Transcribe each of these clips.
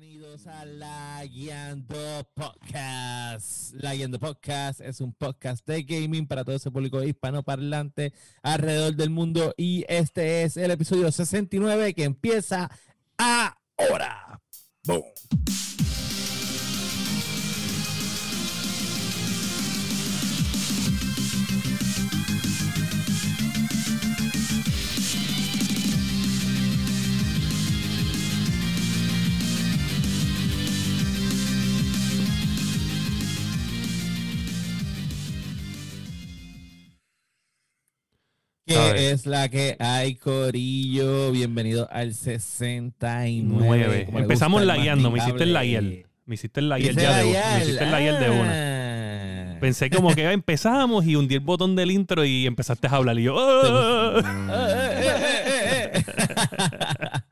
Bienvenidos a La Guiando Podcast. La Guiando Podcast es un podcast de gaming para todo ese público hispanoparlante alrededor del mundo y este es el episodio 69 que empieza ahora. Boom. ¿Qué es la que hay, Corillo? Bienvenido al 69. como le Empezamos gusta el la guiando, me hiciste el laguel. Me hiciste el laguel Hice ya de una. Me hiciste el de una. Ah. Pensé como que empezamos y hundí el botón del intro y empezaste a hablar y yo... "Ah".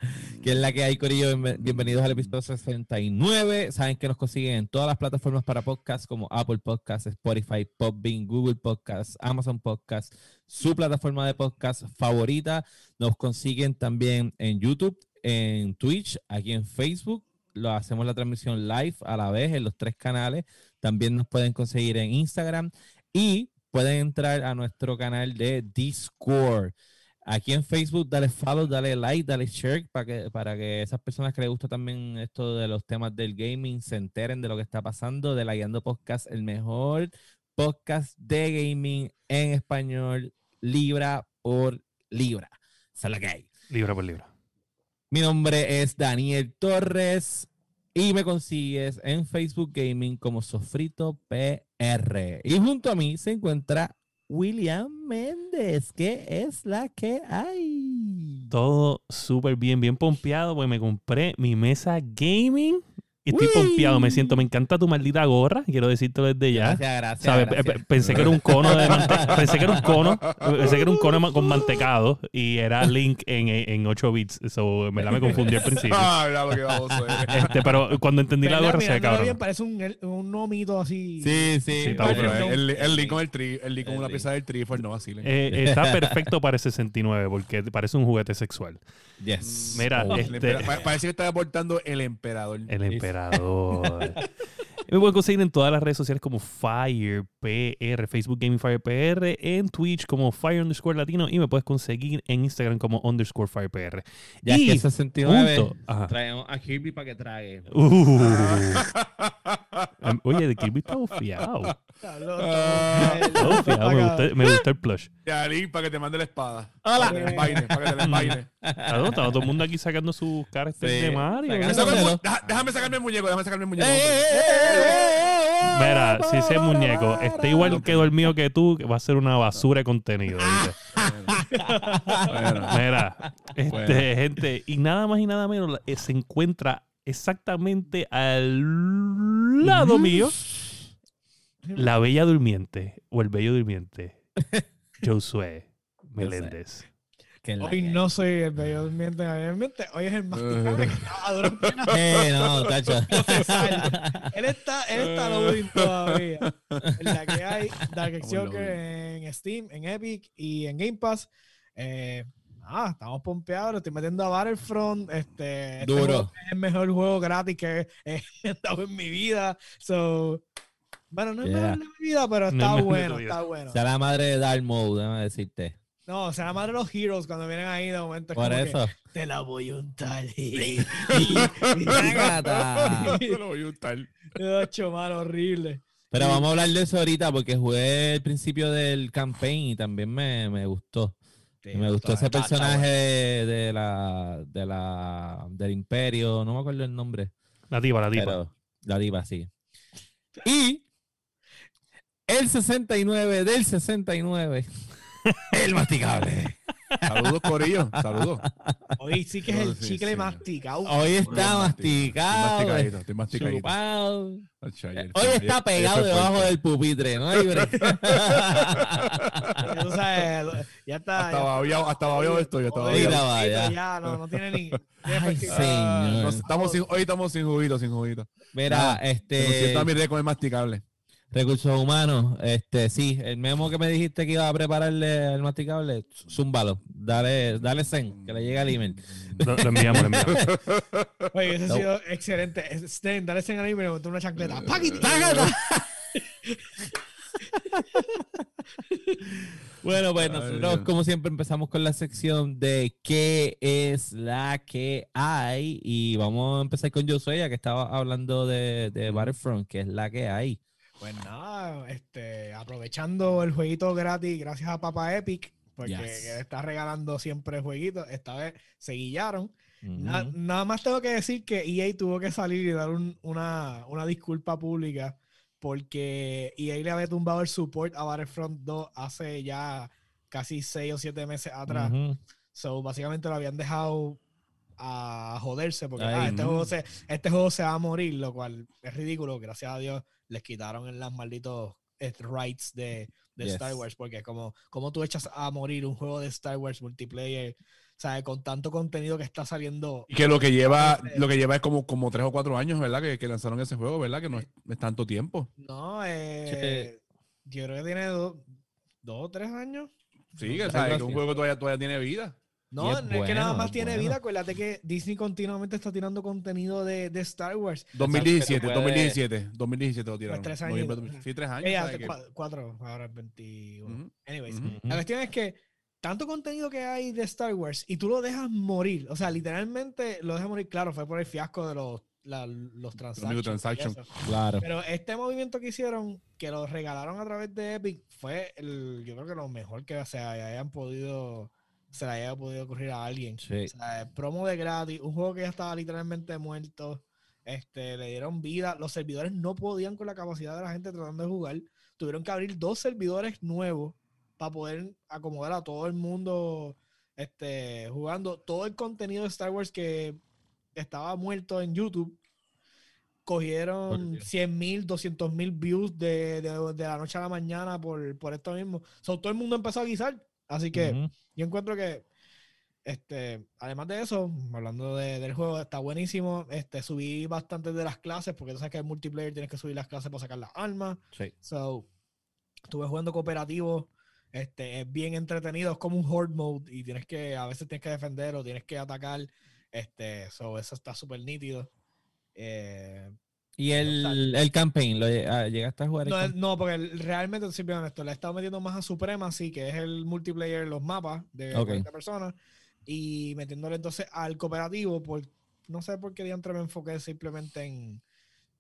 ¿Qué es la que hay, Corillo? Bienve- Bienvenidos al episodio 69. Saben que nos consiguen en todas las plataformas para podcast como Apple Podcasts, Spotify, Podbean, Google Podcasts, Amazon Podcasts, su plataforma de podcast favorita. Nos consiguen también en YouTube, en Twitch, aquí en Facebook. Lo hacemos la transmisión live a la vez en los tres canales. También nos pueden conseguir en Instagram y pueden entrar a nuestro canal de Discord. Aquí en Facebook, dale follow, dale like, dale share para que, para que esas personas que les gusta también esto de los temas del gaming se enteren de lo que está pasando. De la Guiando Podcast, el mejor podcast de gaming en español, libra por libra. Esa es la que hay. libra por libra. Mi nombre es Daniel Torres y me consigues en Facebook Gaming como Sofrito PR. Y junto a mí se encuentra William Méndez. ¿Qué es la que hay? Todo súper bien, bien pompeado porque me compré mi mesa gaming y estoy Uy. pompeado. Me siento, me encanta tu maldita gorra. Quiero decírtelo desde ya. Gracias, gracias. ¿Sabes? gracias. Pensé que era un cono de pensé que era un cono, pensé que era un cono con mantecado y era Link en, en 8 bits. So, en verdad me confundí al principio. Ah, que. Este, pero cuando entendí la gorra se ve Mirándolo cabrón. bien, parece un, un gnomito así. Sí, sí. Sí, está Pero el, el link con el tri, el link con una pieza del trifor no vacilen. Eh, está perfecto para el 69 porque parece un juguete sexual. Yes. Mira, Oh. El este- parece que está aportando el emperador. El emperador. Me pueden conseguir en todas las redes sociales como Fire PR, Facebook Gaming Fire PR, en Twitch como Fire underscore Latino y me puedes conseguir en Instagram como underscore Fire PR. Ya y que 69. junto- ajá. Traemos a Kirby para que trague. Uh. Oye, de Kirby está bufiado. Ah. Está bufiado, me gusta, me gusta el plush. Ya, link para que te mande la espada. Hola. Para que te la envaine, para que te la envaine. Claro, está todo el mundo aquí sacando sus caras Sí, de Mario. Déjame, Sácamelo. deja- déjame sacarme el muñeco, déjame sacarme el muñeco. ¡Eh, eh, eh! Mira, si ese muñeco está igual que el mío que tú, va a ser una basura de contenido. Bueno, Mira, este, Bueno. gente, y nada más y nada menos se encuentra exactamente al lado mío la bella durmiente o el bello durmiente, Josué Meléndez. Hoy no soy el bello durmiente, obviamente. Hoy es el masticable que estaba durmiendo. Eh, no, tacho. Él está, él está loading todavía. En la que hay Dark Joker en Steam, en Epic y en Game Pass. Eh, nada, estamos pompeados, lo estoy metiendo a Battlefront. Este, este Duro. es el mejor juego gratis que he estado en mi vida. So, bueno, no es Yeah. mejor de mi vida, pero está bueno, está bueno. Sea la madre de Dark Mode, déjame decirte. No, o sea, la madre de los heroes cuando vienen ahí de momento es Por como que, eso. te la voy a untar. Te lo voy a untar. Ocho, mano, horrible. Pero vamos a hablar de eso ahorita porque jugué el principio del campaign y también me, me gustó. Y me gustó ese personaje de la, de la del imperio, no me acuerdo el nombre, La tipa, la pero la diva sí. Y el 69 del 69, el masticable. Saludos, Corillo. Saludos. Hoy sí que es el Sí, chicle sí. masticado. Hoy está Estoy masticado, masticadito, estoy masticadito. chupado. Ayer- Hoy ayer- está ayer pegado fue debajo del pupitre, ¿no? hay tú sabes, ya está. Hasta ya- babiado, hasta babiado estoy, hasta Hoy, babiado. Ahorita va, ya. ya, no, no tiene ni. Ay, señor. Nos- estamos sin- hoy estamos sin juguito, sin juguito. Mira, Ajá, Pero si este está mi récord es masticable. Recursos humanos, este, sí, el memo que me dijiste que iba a prepararle el masticable, zúmbalo, dale, dale zen, que le llegue el email. Lo, lo enviamos, lo enviamos. Oye, eso No. ha sido excelente. Sten, dale ese anime y me montó una chancleta. ¡Paquiti! Bueno, pues nosotros como siempre empezamos con la sección de qué es la que hay y vamos a empezar con Josué ya que estaba hablando de, de Battlefront, que es la que hay. Pues nada, este, aprovechando el jueguito gratis gracias a Papa Epic, porque Yes. está regalando siempre jueguitos, esta vez se guillaron. Nada más tengo que decir que EA tuvo que salir y dar un- una, una disculpa pública porque EA le había tumbado el support a Battlefront 2 hace ya casi 6 o 7 meses atrás. So, básicamente lo habían dejado a joderse porque Ay, ah, este, no. juego se, este juego se va a morir, lo cual es ridículo. Gracias a Dios les quitaron en las malditos eh, rights de, de Yes. Star Wars porque como, como tú echas a morir un juego de Star Wars multiplayer, ¿sabes? Con tanto contenido que está saliendo. Y que lo que lleva, lo que lleva es como, como tres o cuatro años, ¿verdad? Que, que lanzaron ese juego, ¿verdad? Que no es, tanto tiempo. No, eh, yo creo que tiene do- dos o tres años. Sí, No que. ¿sabes? que un juego todavía, todavía tiene vida. No, es no es que nada bueno, más tiene bueno. vida. Acuérdate que Disney continuamente está tirando contenido de, de Star Wars. 2017, puede- 2017, 2017 lo tiraron. tres años. Noviembre sí, tres años. Que- cua- cuatro, ahora es 21. Ujú, Anyways, ujú. la cuestión es que tanto contenido que hay de Star Wars y tú lo dejas morir, o sea, literalmente lo dejas morir, claro, fue por el fiasco de los, la- los transactions. Claro. Pero este movimiento que hicieron, que lo regalaron a través de Epic, fue el, yo creo que lo mejor que se hayan podido, se le haya podido ocurrir a alguien. Sí. O sea, promo de gratis, un juego que ya estaba literalmente muerto. Este, le dieron vida. Los servidores no podían con la capacidad de la gente tratando de jugar. Tuvieron que abrir dos servidores nuevos para poder acomodar a todo el mundo este, jugando. Todo el contenido de Star Wars que estaba muerto en YouTube. Cogieron Porque- 100 mil, 200 mil views de, de- de la noche a la mañana por, por esto mismo. So, todo el mundo empezó a guisar. Así que yo encuentro que, este, además de eso, hablando de- del juego, está buenísimo. Este, subí bastante de las clases, porque tú sabes que en multiplayer tienes que subir las clases para sacar las armas. Sí. So, estuve jugando cooperativo. Este, es bien entretenido, es como un horde mode y tienes que, a veces tienes que defender o tienes que atacar. Este, so, eso está súper nítido. Eh, Y el, el campaign, ¿lo ah, llegaste a jugar? no, no, porque el- realmente, si bien honesto, le he estado metiendo más a Supremacy, que es el multiplayer los mapas de Ok. 40 personas, y metiéndole entonces al cooperativo, por no sé por qué diantre me enfoqué simplemente en,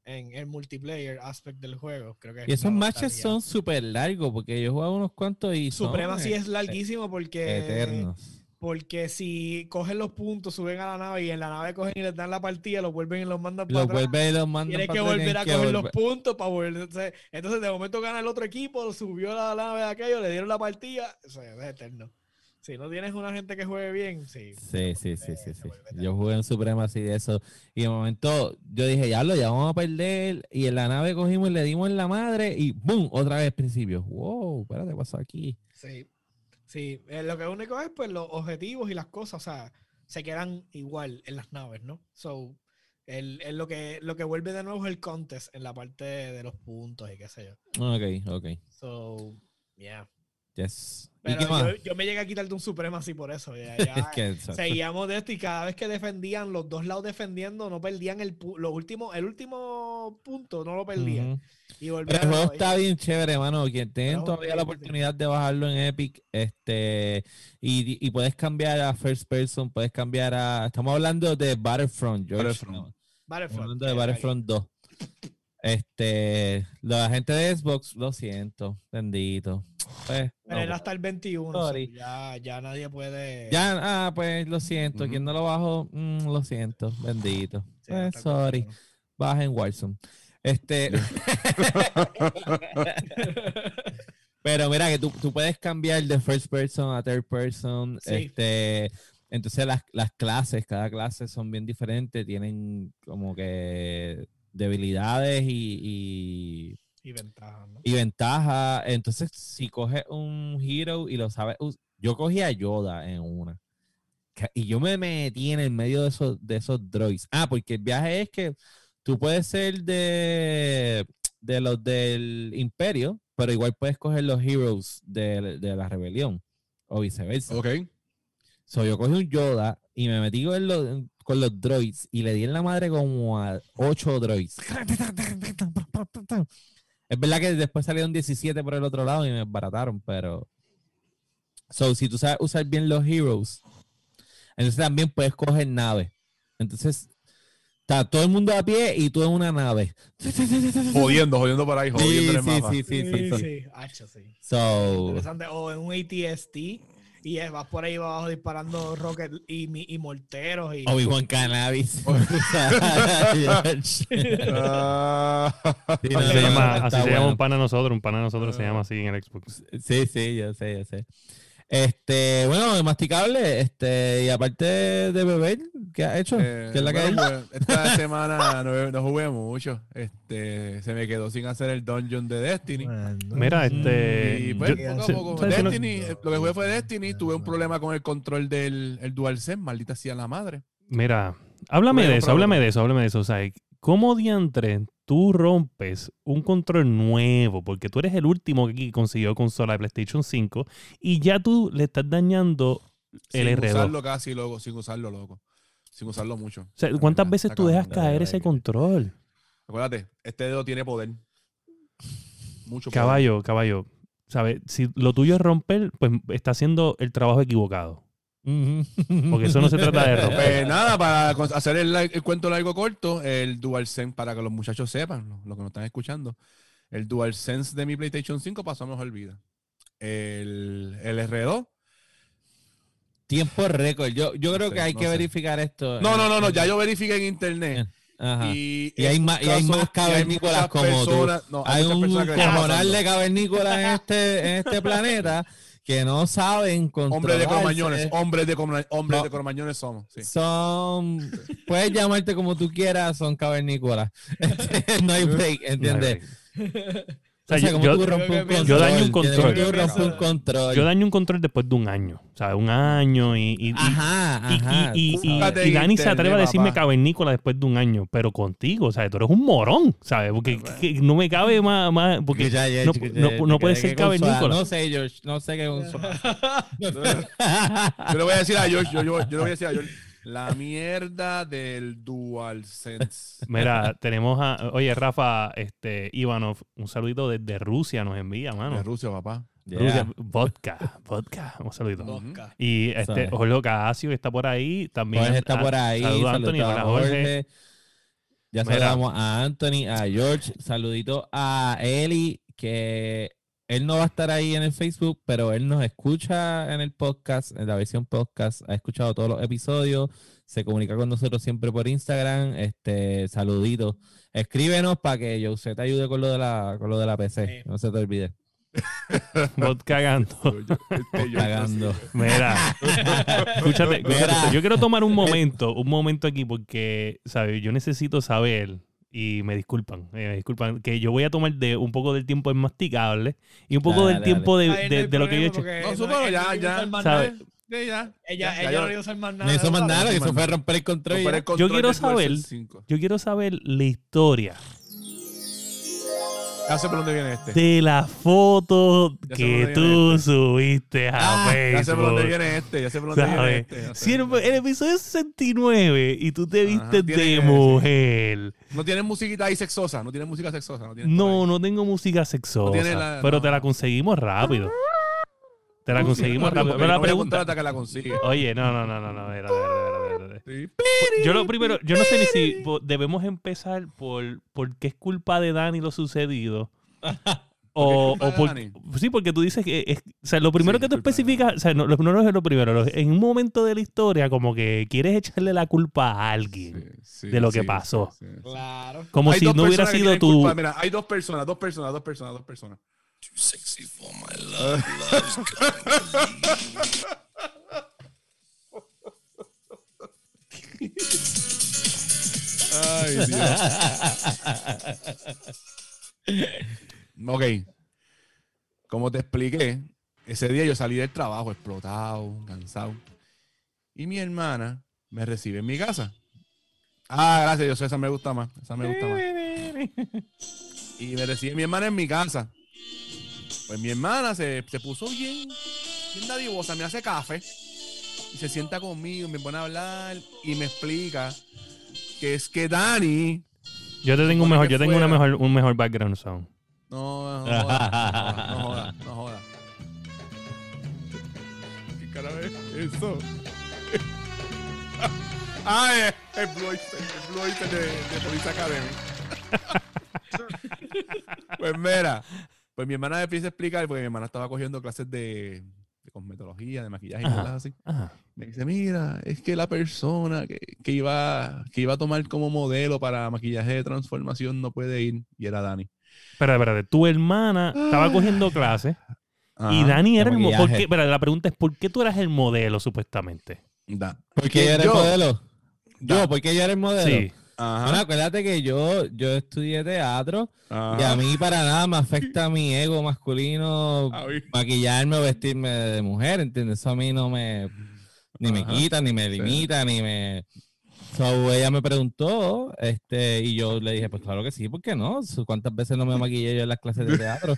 en el multiplayer aspect del juego. Creo que Y esos matches son súper largos porque yo he jugado unos cuantos y son Supremacy eh, es larguísimo porque, eternos. Porque si cogen los puntos, suben a la nave y en la nave cogen y les dan la partida, los vuelven y los mandan para Los atrás. y los mandan Tienes para que volver a coger los puntos para volver. Entonces, entonces, de momento gana el otro equipo, subió la nave de aquello, le dieron la partida. O sea, es eterno. Si no tienes una gente que juegue bien, sí. Sí, sí, sí, sí, se sí. vuelve Yo jugué en Supremacy de eso. Y de momento yo dije, ya lo, ya vamos a perder. Y en la nave cogimos y le dimos en la madre y ¡boom! Otra vez principio. Wow, espérate, ¿qué pasó aquí? Sí. Sí. Eh, lo que único es, pues, los objetivos y las cosas, o sea, se quedan igual en las naves, ¿no? So, el, el- lo, que, lo que vuelve de nuevo es el contest en la parte de los puntos y qué sé yo. Ok, ok. So, yeah. Yes. ¿Y Pero qué más? yo, yo me llegué a quitar de un Supremacy por eso. Ya, ya, Es que- seguíamos de esto y cada vez que defendían, los dos lados defendiendo, no perdían el, lo último, el último punto, no lo perdían. Y Pero el a- juego está bien chévere, hermano. Quien tengan todavía la oportunidad de bajarlo en Epic, este, y, y puedes cambiar a First Person, puedes cambiar a. Estamos hablando de Battlefront, George. Battlefront. ¿no? Estamos Battlefront, hablando de Battlefront 2. Este, la gente de Xbox, lo siento, bendito. Pues, Pero no, era hasta el 21. so Sorry. ya, ya nadie puede. ya, ah, pues lo siento. Quien no lo bajó, mm, lo siento, bendito. Sí, Pues, sorry, 21. baja en Warzone. Este, pero mira que tú, tú puedes cambiar de first person a third person. Sí. Este, entonces las, las clases, cada clase son bien diferentes, tienen como que debilidades y, y, Y ventaja, ¿no? y ventajas. Entonces, si coges un hero y lo sabes, yo cogí a Yoda en una. Y yo me metí en el medio de esos, de esos droids. Ah, porque el viaje es que tú puedes ser de de los del Imperio, pero igual puedes coger los Heroes de, de la rebelión o viceversa. Ok. So, yo cogí un Yoda y me metí con los, con los droids y le di en la madre como a 8 droids. Es verdad que después salieron 17 por el otro lado y me barataron, pero. So, si tú sabes usar bien los heroes, entonces también puedes coger naves. Entonces, está todo el mundo a pie y tú en una nave. Jodiendo, jodiendo por ahí, Sí, jodiendo en el sí, mapa. sí, sí, sí, sí. sí. Sí. So, Interesante. O en un ATST y vas por ahí abajo disparando rocket y, mi- y morteros y Obi-Wan Cannabis. Ah. Sí, no, Así no, se llama, así se llama un pana de nosotros, un pana de nosotros se llama así en el Xbox. Sí, sí, yo sé, yo sé. Este, bueno, de masticable, este, y aparte de beber, ¿qué has hecho? Eh, ¿Qué es la que bueno, hay? pues, esta semana no, no jugué mucho. Este, se me quedó sin hacer el dungeon de Destiny. Mira, este. y pues, yo- poco a poco. Destiny, eh, lo que jugué fue Destiny. Tuve un problema con el control del el DualSense. Maldita sea la madre. Mira, háblame Bueno, de eso, háblame de eso, háblame de eso. O sea, ¿cómo diantre tú rompes un control nuevo? Porque tú eres el último que consiguió consola de PlayStation 5 y ya tú le estás dañando el sin R2. usarlo casi, loco. Sin usarlo, loco. Sin usarlo mucho. O sea, ¿cuántas veces tú dejas de caer ese control? Acuérdate, este dedo tiene poder. Mucho poder. Caballo, caballo. ¿Sabes? Si lo tuyo es romper, pues está haciendo el trabajo equivocado. Porque eso no se trata de romper. Pues nada, para hacer el, el cuento largo corto, el DualSense, para que los muchachos sepan, lo, lo que nos están escuchando, el DualSense de mi PlayStation 5 pasó a mejor vida. El, el R2. Tiempo récord. Yo, yo creo sé, que hay no que sé. verificar esto. No, no, no, no, ya yo verifiqué en internet. Ajá. Y, Y hay más- y hay más hay cavernícolas como tú. personas- no, Hay muchas un cojonal de cavernícolas en este, en este planeta que no saben controlarse. Hombres de cromañones, hombres de, hombres No. de cromañones somos. sí. Son, puedes llamarte como tú quieras, son cavernícolas. no hay break, ¿entiendes? O sea, O sea, yo- yo- un daño un control. un. Yo daño un control después de un año. O sea, un año y, y, y- Ajá, y- ajá. y- y- Dani se atreve a decirme papá. cavernícola después de un año, pero contigo, o sea, tú eres un morón, ¿sabes? Porque que no me cabe más, más porque Ya, ya, no, no- puede ser cavernícola. No sé, George, no sé qué consola. Yo le voy a decir a George, yo, yo- yo le voy a decir a George, la mierda del DualSense. Mira, tenemos a, oye, Rafa, este, Ivanov, un saludito desde Rusia nos envía, De mano. Rusia, papá. Yeah. Rusia, vodka, vodka, un saludito. Vodka. Y este. Jorge Casio que está por ahí, también. Jorge está por ahí. Saludos a Anthony, hola a Jorge. Jorge. Ya Mira. saludamos a Anthony, a George. Saludito a Eli, que él no va a estar ahí en el Facebook, pero él nos escucha en el podcast, en la versión podcast. Ha escuchado todos los episodios. Se comunica con nosotros siempre por Instagram. Este, saludito. Escríbenos para que Jose te ayude con lo de la, con lo de la PC. Sí. No se te olvide. Vodka cagando. Yo- yo- este, yo- Cagando. Mira, escúchate, Mira. escúchate, yo quiero tomar un momento, un momento aquí porque, ¿sabes? Yo necesito saber, y me disculpan, eh, me disculpan, que yo voy a tomar de un poco del tiempo en masticable y un poco Dale, del dale, tiempo de, de- de lo que yo he hecho. No, él ya, a ya. usar más ¿Sabe? nada. Sí, ya. Ella, Ya, ella ya no yo- iba a usar más nada. No hizo más ¿sabes? nada, que eso fue nada. romper el control. y Romper el control quiero del saber- DualSense 5. Yo quiero saber la historia Ya sé por dónde viene este. de la foto Ya que tú viene subiste a Ah, Ya sé por dónde Facebook. viene este. Ya sé por dónde viene este. Si el, el episodio 69 y tú te Ajá, viste tiene de mujer. No tienes musiquita ahí sexosa. No tienes música sexosa. No, No, no tengo música sexosa. tiene la- pero no. te la conseguimos rápido. Te la conseguimos No, rápido. Pero la no pregunta. hasta que la consigue. Oye, no, no, no, no, no. espérate, espérate, espérate. Sí. Yo lo primero, yo no sé ni si debemos empezar por, por qué es culpa de Dani lo sucedido. O, ¿Por qué es culpa o de por- Dani? sí, porque tú dices que es, o sea, lo primero Sí, que tú especificas, o sea, no, lo- no, no es lo primero, lo- en un momento de la historia como que quieres echarle la culpa a alguien. Sí, de lo que pasó. sí, sí. Claro. Como Hay si no hubiera sido culpa. Mira, hay dos personas, dos personas, dos personas, dos personas. Ay, Dios. ok. Como te expliqué, ese día yo salí del trabajo explotado, cansado. Y mi hermana me recibe en mi casa. Ah, gracias, Dios, esa me gusta más. Esa me gusta más. Y me recibe mi hermana en mi casa. Pues mi hermana se, se puso bien, bien dadivosa, me hace café. Y se sienta conmigo, me pone a hablar y me explica que es que Dani. Yo te tengo un mejor, yo tengo una mejor, un mejor background sound. No, no joda, no joda, no joda. ¿Qué carajo es eso? ah, es el Blue Oyster, el Blue Oyster de, de Police Academy. pues mira, pues mi hermana me empieza a explicar, porque mi hermana estaba cogiendo clases de, de cosmetología, de maquillaje y cosas así. Ajá. Me dice, mira, es que la persona que, que iba, que iba a tomar como modelo para maquillaje de transformación no puede ir. Y era Dani. Espera, espérate, tu hermana estaba cogiendo clases y. Dani era el modelo. Espera, la pregunta es: ¿por qué tú eras el modelo supuestamente? Da. ¿Por qué yo era el yo- modelo? Da. Yo, ¿por qué yo era el modelo? Sí. Ajá. Bueno, acuérdate que yo, yo estudié teatro Ajá. y a mí para nada me afecta mi ego masculino maquillarme o vestirme de mujer, ¿entiendes? Eso a mí no me ni me quita, ni me limita, ni me So, ella me preguntó, este, y yo le dije, pues claro que sí, ¿por qué no? ¿Cuántas veces no me maquillé yo en las clases de teatro?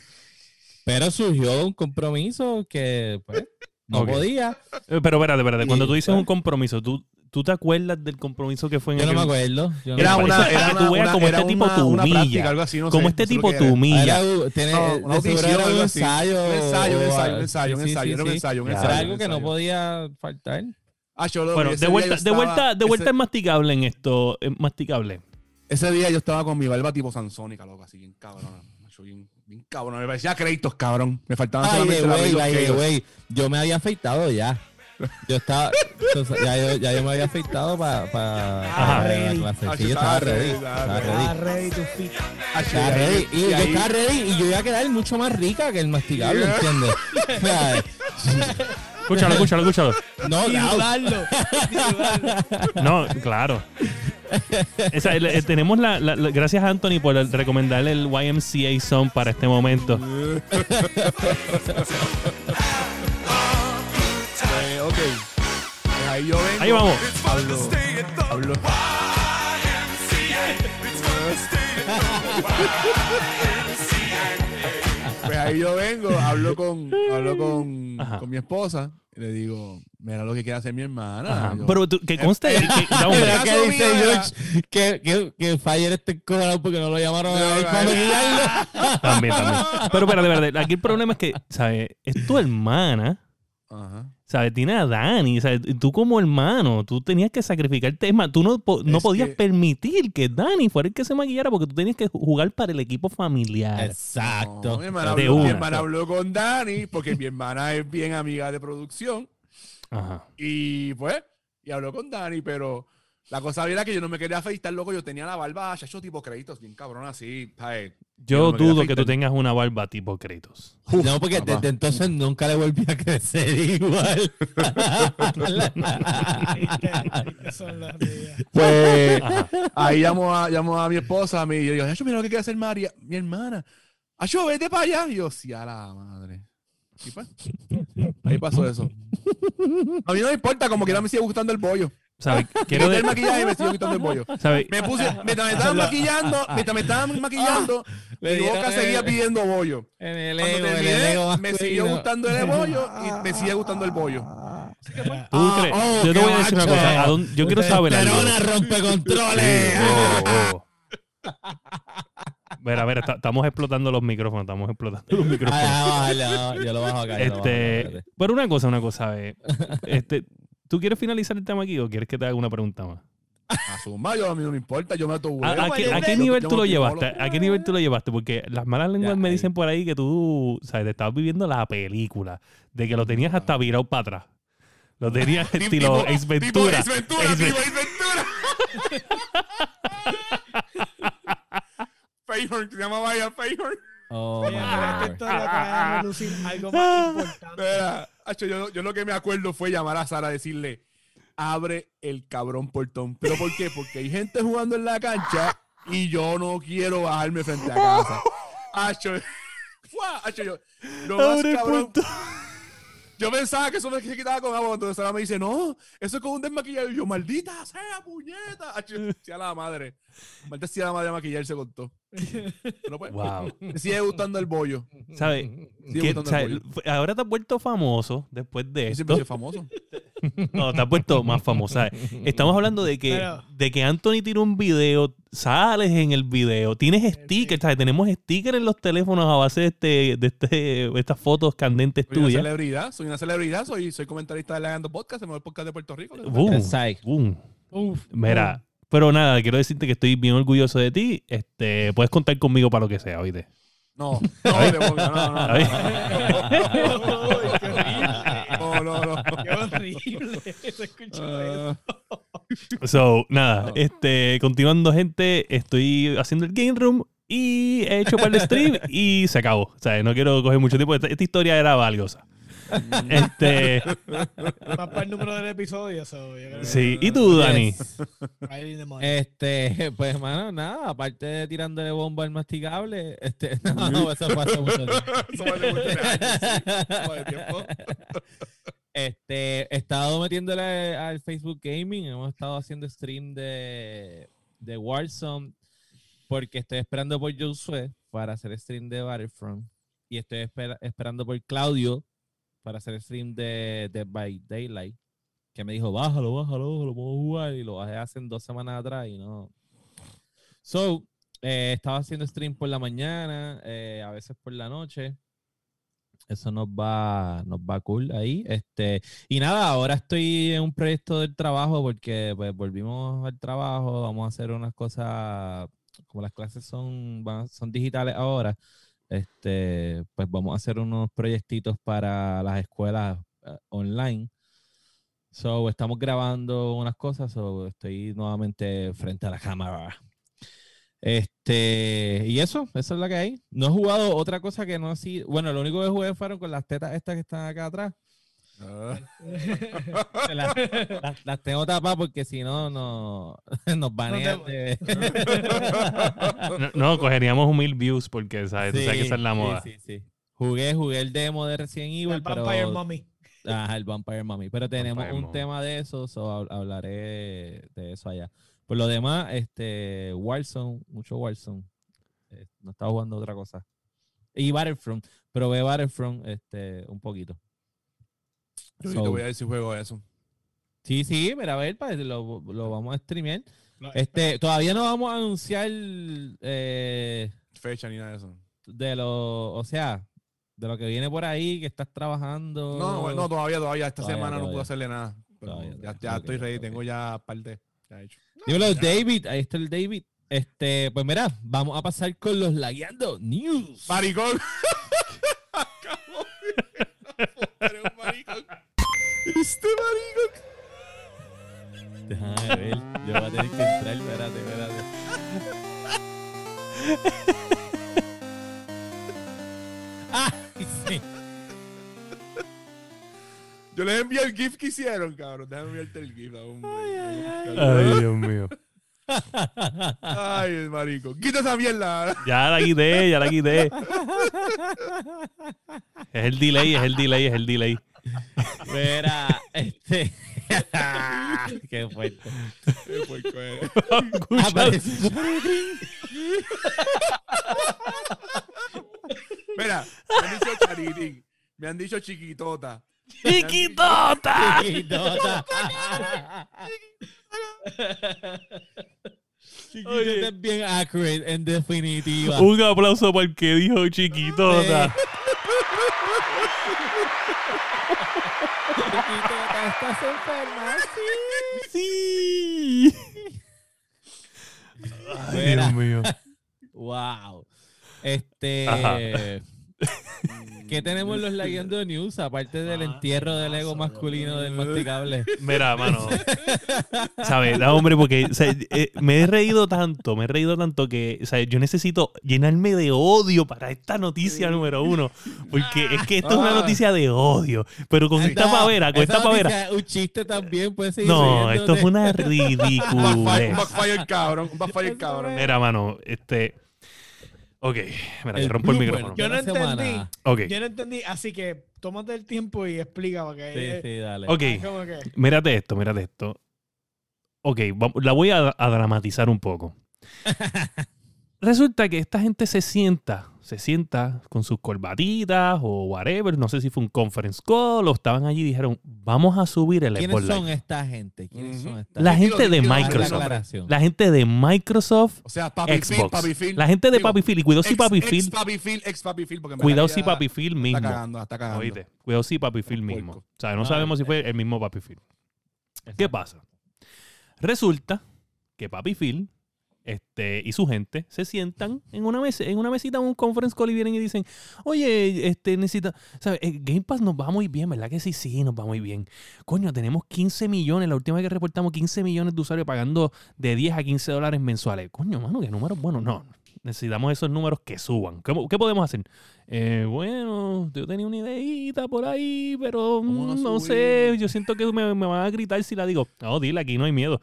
Pero surgió un compromiso que, pues, no podía. Eh, Pero espérate, espérate, cuando Y, tú dices un compromiso, ¿tú, ¿tú te acuerdas del compromiso que fue en Yo no me acuerdo. yo no Era me una- para que tú veas cómo este tipo te una humilla. práctica, algo así, no Como sé, este tipo te era. humilla. Era, una era un ensayo. Un ensayo, un ensayo, un ensayo, un ensayo, era un ensayo, un Era ensayo, algo que no ensayo. podía faltar. Ah, yo lo Bueno, de vuelta, yo de vuelta, de vuelta ese, es masticable en esto. Es masticable. ese día yo estaba con mi barba tipo sansónica, loco, así bien cabrón. macho, Bien, bien cabrón. Me parecía créditos, cabrón. Me faltaban Ay, solamente de la güey, Brillo ay, de Chaos. güey. Yo me había afeitado ya. Yo estaba. entonces, ya, yo, ya yo me había afeitado para pa, la Ready. clase. Sí, yo estaba ready. Estaba ready. Estaba ready. Y y yo estaba ready y yo iba a quedar mucho más rica que el masticable, Yeah. ¿entiendes? O sea, Escúchalo, escúchalo, escúchalo. no, Y no, claro. Esa, el- eh, tenemos la, la- la- Gracias a Anthony por el- recomendarle el YMCA song para este momento. Ok. Pues ahí yo vengo. Ahí vamos. Hablo. hablo. Pues ahí yo vengo, hablo con, hablo con, con mi esposa y le digo, mira lo que quiere hacer mi hermana. Yo, Pero tú- que conste. Eh, que- un eh, que caso dice George que, que, que Fire está encojonado porque no lo llamaron a él para maquillarlo. También, también. Pero espérate, espérate. Aquí el problema es que, ¿sabes? Es tu hermana. Ajá. ¿Sabes? Tiene a Dani. ¿sabes? Tú como hermano, tú tenías que sacrificarte. Es más, tú no, po- no podías que- permitir que Dani fuera el que se maquillara porque tú tenías que jugar para el equipo familiar. Exacto. No, mi, hermana De habló, mi hermana habló con Dani porque mi hermana es bien amiga de producción Ajá. y pues, y habló con Dani, pero la cosa era que yo no me quería afeitar, loco. Yo tenía la barba, chacho, tipo créditos, bien cabrón así. Yo no dudo que tú tengas una barba tipo Kratos. No, porque papá. desde entonces nunca le volví a crecer igual. Pues ahí llamo a, llamo a mi esposa a mí, y yo digo, "Acho, mira lo que quiere hacer María, mi hermana. Acho, vete para allá. Y yo, sí, a la madre. Y pues, ahí pasó eso. A mí no me importa, como quiera me sigue gustando el bollo. ¿Sabes? Quiero Quiero el de- maquillaje y me sigue gustando el bollo. ¿sabes? Me puse, mientras me estaban maquillando, mientras me estaban maquillando, Le mi boca el- seguía pidiendo bollo. En el Cuando ego, en el terminé, ego me siguió gustando el bollo y me sigue gustando el bollo. ¿Tú Ah, crees? oh, yo te voy a decir una cosa. ¿a dónde- Yo quiero saber algo. Rompe controles. Oh, oh. Mira, mira, estamos explotando los micrófonos, estamos explotando los micrófonos. Ah, no, yo lo bajo acá. yo lo bajo acá, Este, espérate. pero una cosa, una cosa, eh, este, ¿tú quieres finalizar el tema aquí o quieres que te haga una pregunta más? A su yo a mí no me importa, yo me ato ¿A, a qué, a qué nivel tú lo llevaste? ¿A qué nivel tú lo llevaste? Porque las malas lenguas Ya, me dicen por ahí que tú, sabes, te estabas viviendo la película, de que lo tenías hasta virado para atrás. Lo tenías estilo Ace Ventura. Ace Ventura, Ventura. Fayhorn, se llamaba ella Fayhorn. Oh, God. historia trae a algo más importante. Hacho, yo, yo lo que me acuerdo fue llamar a Sara a decirle, abre el cabrón portón. ¿Pero por qué? Porque hay gente jugando en la cancha y yo no quiero bajarme frente a casa. Hacho. Hacho, yo, lo más cabrón. Yo pensaba que eso me se quitaba con agua. Entonces ahora me dice, no, eso es con un desmaquillado. Y yo, maldita sea, puñeta. Yo, Decía la madre. Maldita sea la madre de maquillarse con todo. No, pues, Wow. Me sigue gustando el bollo. ¿Sabes? Sigue Que, gustando ¿sabes? el bollo. Ahora te has vuelto famoso después de Yo esto. siempre soy famoso. No, te has vuelto más famoso. ¿sabes? Estamos hablando de que, Pero- de que Anthony tira un video, sales en el video, tienes stickers, ¿sabes? Tenemos stickers en los teléfonos a base de, este, de este, estas fotos candentes Soy una tuyas. celebridad, soy una celebridad, soy, soy comentarista de Legando Podcast, el mejor podcast de Puerto Rico. Boom, boom. Uf, Mira, pero nada, quiero decirte que estoy bien orgulloso de ti. Este, puedes contar conmigo para lo que sea, oíste. No, no, no, no, no. Ay. Uy, qué horrible. No, no. Qué horrible. Se escuchó eso. Ah, So, nada, este, continuando, gente, estoy haciendo el game room y he hecho para el stream y se acabó. O sea, no quiero coger mucho tiempo. Esta, esta historia era valiosa. Este, Más para el número del episodio. So, yo creo que- sí. ¿Y tú, Dani? Yes. Este, pues, hermano, nada, aparte de tirándole bomba al masticable, este, no, eso fue hace mucho tiempo. Eso. Eso. Este, he estado metiéndole al Facebook Gaming, hemos estado haciendo stream de, de Warzone, porque estoy esperando por Josué para hacer stream de Battlefront, y estoy espera- esperando por Claudio para hacer stream de Dead by Daylight, que me dijo, bájalo, bájalo, lo puedo jugar, y lo bajé hace dos semanas atrás y no. So, eh, estaba haciendo stream por la mañana, eh, a veces por la noche. Eso nos va, nos va cool ahí. Este, y nada, ahora estoy en un proyecto del trabajo porque pues volvimos al trabajo, vamos a hacer unas cosas, como las clases son, van- son digitales ahora, este, pues vamos a hacer unos proyectitos para las escuelas eh, online. So, estamos grabando unas cosas, so, estoy nuevamente frente a la cámara. Este, y eso, eso es lo que hay. No he jugado otra cosa que no así. Bueno, lo único que jugué fueron con las tetas estas que están acá atrás. Las, las- las tengo tapadas porque si no, no nos banean. de- No, no, cogeríamos mil views porque, ¿sabes? Tú sabes que esa es la moda. Sí, sí. Jugué, jugué el demo de Resident El Evil, pero Vampire Mommy. Ajá, el Vampire Mommy. Pero tenemos Vampire un Mommy. tema de eso, so hab- hablaré de eso allá. Por lo demás, este Warzone, mucho Warzone. Eh, no estaba jugando otra cosa. Y Battlefront, probé Battlefront este, un poquito. Yo So, te voy a decir juego de eso. Sí, sí, mira, a ver, pa, lo, lo vamos a streamear. No, Este, todavía no vamos a anunciar eh, Fecha ni nada de eso. de lo, o sea, de lo que viene por ahí, que estás trabajando. No, bueno, no, todavía, todavía. Esta Todavía, semana no puedo hacerle nada. Pero Todavía, ya estoy ready, tengo ya parte ya hecho. Dímelo, David, ahí está el David. Este, pues mira, vamos a pasar con los lagueando news. Maricón. Acabo de- Eres un maricón. Este maricón. Déjame ver, yo voy a tener que entrar, espérate, espérate. ah, sí. Yo les envié el GIF que hicieron, cabrón. Déjame enviarte el GIF. aún. Ay, Dios mío. Ay, el marico. Quita esa mierda. Ya la quité, ya la quité. Es el delay, es el delay, es el delay. Mira, este. Qué fuerte. Qué. Apareció. Mira, me han dicho charitín. Me han dicho chiquitota. ¡Chiquitota! Chiquitota. Chiquitota es bien accurate, en definitiva. Un aplauso para el que dijo chiquitota. Estás enferma. Sí. Ay, Mira. Dios mío. Wow. Este. ¿Qué tenemos en los Lagueando News? Aparte del Ah, entierro del ego masculino del masticable. Mira, mano. ¿Sabes? Da, hombre, porque o sea, eh, me he reído tanto, me he reído tanto que o sea, yo necesito llenarme de odio para esta noticia número uno. Porque es que esto es una Ah. noticia de odio. Pero con esta Esa- pavera, con esta pavera. Un chiste también, puede seguir No, esto fue una Un backfire, un backfire cabrón. Un backfire cabrón. Mira, mano, este. Ok, mira, te rompo el micrófono. Yo no entendí. semana. Ok, Yo no entendí, así que tómate el tiempo y explica porque Sí, eh, sí, dale. ok. que Mírate esto, mírate esto. Ok, la voy a, a dramatizar un poco. Resulta que esta gente se sienta, se sienta con sus corbatitas o whatever, no sé si fue un conference call o estaban allí y dijeron, vamos a subir el ¿Quiénes Xbox son esta gente? ¿Quiénes son esta La gente de Microsoft. La gente de Microsoft, O sea, Papi Phil, Xbox. Papi Phil. la gente de Digo, Papi Phil, y cuidado si ex- Papi ex Phil, Papi Phil, ex Papi Phil, porque cuidado si Papi Phil Está mismo. cagando, está cagando. Oíste, cuidado si Papi Phil mismo. O sea, no sabemos si fue el mismo Papi Phil. ¿Qué pasa? Resulta que Papi Phil este, y su gente se sientan en una mesa, en una mesita, en un conference call y vienen y dicen, oye, este, necesita, ¿sabes? El Game Pass nos va muy bien, ¿verdad que sí? Sí, nos va muy bien. Coño, tenemos 15 millones, la última vez que reportamos 15 millones de usuarios pagando de 10 a 15 dólares mensuales. Coño, mano, qué números buenos. No, necesitamos esos números que suban. ¿Qué, qué podemos hacer? Eh, bueno, yo tenía una ideita por ahí, pero ¿Cómo mm, no subir? sé, yo siento que me, me van a gritar si la digo. No, dile, aquí no hay miedo.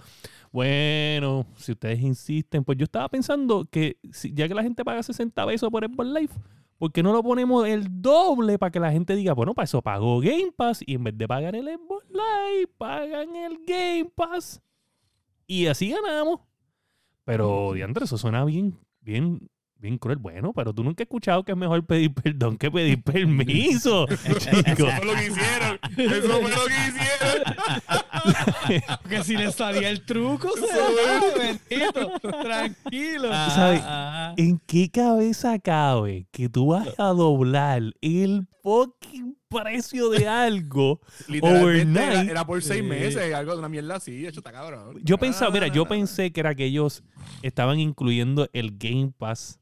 Bueno, si ustedes insisten, pues yo estaba pensando que si- ya que la gente paga 60 pesos por Xbox Live, ¿por qué no lo ponemos el doble para que la gente diga, bueno, para eso pago Game Pass y en vez de pagar el Xbox Live, pagan el Game Pass y así ganamos? Pero, Diandre, eso suena bien, bien, bien cruel. Bueno, pero tú nunca has escuchado que es mejor pedir perdón que pedir permiso, chico. Eso fue lo que hicieron. Eso fue lo que hicieron. porque si le salía el truco, se bendito, tranquilo. Ah, ¿Sabes? ah, ¿En qué cabeza cabe que tú vas a doblar el fucking precio de algo? Literalmente era, Overnight. era por seis Sí. meses, algo de una mierda así. Hecho, está cabrón. Yo pensaba, mira, yo Ah. pensé que era que ellos estaban incluyendo el Game Pass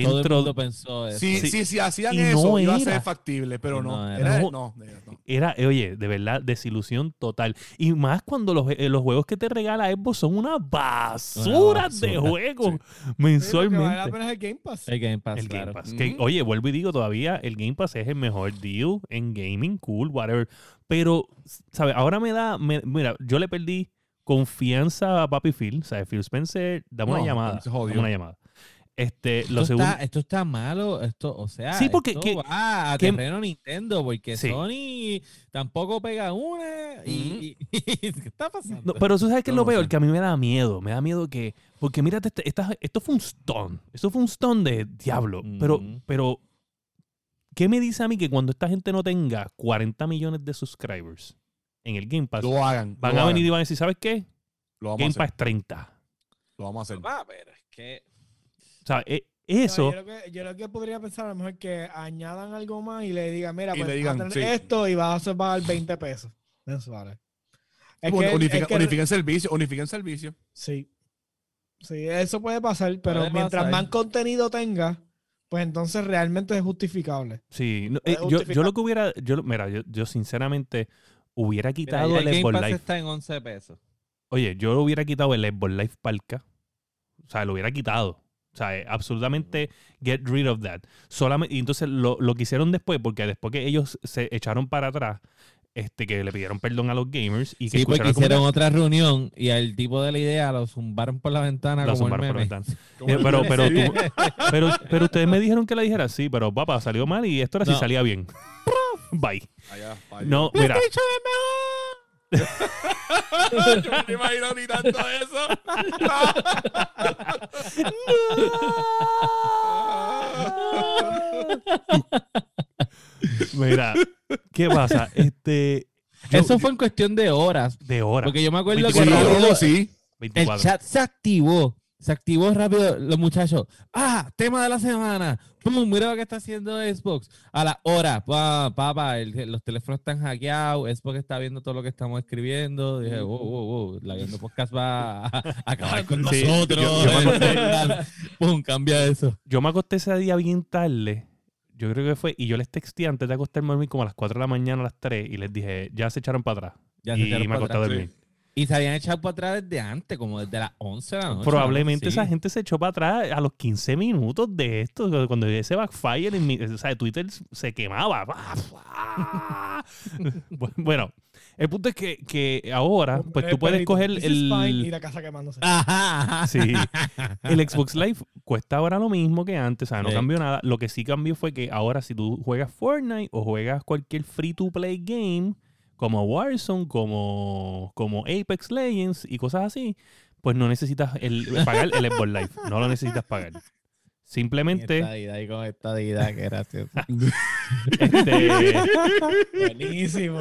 Todo el dentro mundo pensó eso. Sí, Sí. sí, sí, hacían Y eso, no iba a era. ser factible, pero no. no era, era. no, no, no. Era, oye, de verdad, desilusión total. Y más cuando los, eh, los juegos que te regala Xbox son una basura, basura, de juegos Sí, lo que vale la mensualmente. pena es el Game Pass. El Game Pass, El Game claro. Pass. Que, Ujú. oye, vuelvo y digo, todavía el Game Pass es el mejor deal en gaming, cool, whatever. Pero, ¿sabes? Ahora me da. me- mira, yo le perdí confianza a Papi Phil. ¿Sabes? Phil Spencer, dame una llamada. se jodió. Dame una llamada. Este, Esto, lo segundo. está, esto está malo, esto, o sea, Sí, porque esto que- va a que- terreno Nintendo, porque Sí. Sony tampoco pega una y, y- ¿qué está pasando? No, pero tú sabes que es lo peor, que a mí me da miedo. Me da miedo que. Porque mírate, este- esta- esto fue un stone. Esto fue un stone de diablo. Pero, Ujú. pero. ¿Qué me dice a mí que cuando esta gente no tenga 40 millones de subscribers en el Game Pass, Lo hagan. van lo a hagan. venir y van a decir, ¿sabes qué? Lo vamos Game a hacer. Pass 30. Lo vamos a hacer. Va, pero es que O sea, e- No, eso. yo, lo que, yo lo que podría pensar a lo mejor que añadan algo más y le digan, mira, Y pues le vas digan, a tener sí. esto y vas a pagar 20 pesos mensuales. Es Bueno, que- unifica- es que- unifiquen servicio, unifiquen servicio. Sí. Sí, eso puede pasar, pero Puede mientras pasar. más contenido tenga, pues entonces realmente es justificable. Sí, no, eh, yo, yo lo que hubiera. Yo, mira, yo, yo sinceramente hubiera mira, quitado ya el el Xbox Live. está en 11 pesos. Oye, yo hubiera quitado el Xbox Live Palca. O sea, lo hubiera quitado. O sea, eh, absolutamente get rid of that. Solamente, y entonces lo, lo que hicieron después, porque después que ellos se echaron para atrás, este, que le pidieron perdón a los gamers y que Sí, porque hicieron otra reunión y al tipo de la idea lo zumbaron por la ventana lo como el zumbaron por la ventana. Eh, pero, pero, tú- pero, pero ustedes me dijeron que la dijera sí, pero papá, salió mal y esto era si No. salía bien. Bye. Allá. No, mira. Yo no me imagino ni tanto eso. Mira, ¿qué pasa? Este. yo- Eso fue en cuestión de horas. de hora. Porque yo me acuerdo que 24 rápido Rápido, sí. el 24. chat se activó. Se activó rápido los muchachos. Ah, tema de la semana. Pum, mira lo que está haciendo Xbox. A la hora. Pa, papá, los teléfonos están hackeados. Xbox está viendo todo lo que estamos escribiendo. Dije, wow, wow, wow. La viendo podcast va a, a acabar con Sí, nosotros. yo- yo me Pum, cambia eso. Yo me acosté ese día bien tarde. Yo creo que fue. Y yo les texté antes de acostarme a dormir como a las 4 de la mañana, a las 3. Y les dije, ya se echaron para atrás. Ya se y echaron me acosté a dormir. Y se habían echado para atrás desde antes, como desde las 11 de la noche. Probablemente esa gente se echó para atrás a los 15 minutos de esto, cuando ese backfire, en mi- o sea, Twitter se quemaba. bueno, el punto es que, que ahora, pues tú puedes coger el... la casa quemándose. Ajá, ajá. Sí, el Xbox Live cuesta ahora lo mismo que antes, o sea, no Sí. cambió nada. Lo que sí cambió fue que ahora si tú juegas Fortnite o juegas cualquier free-to-play game, como Warzone, como, como Apex Legends y cosas así, pues no necesitas el, pagar el Xbox Live. No lo necesitas pagar. Simplemente, Estadidad y con estadidad, que gracioso. este, Buenísimo.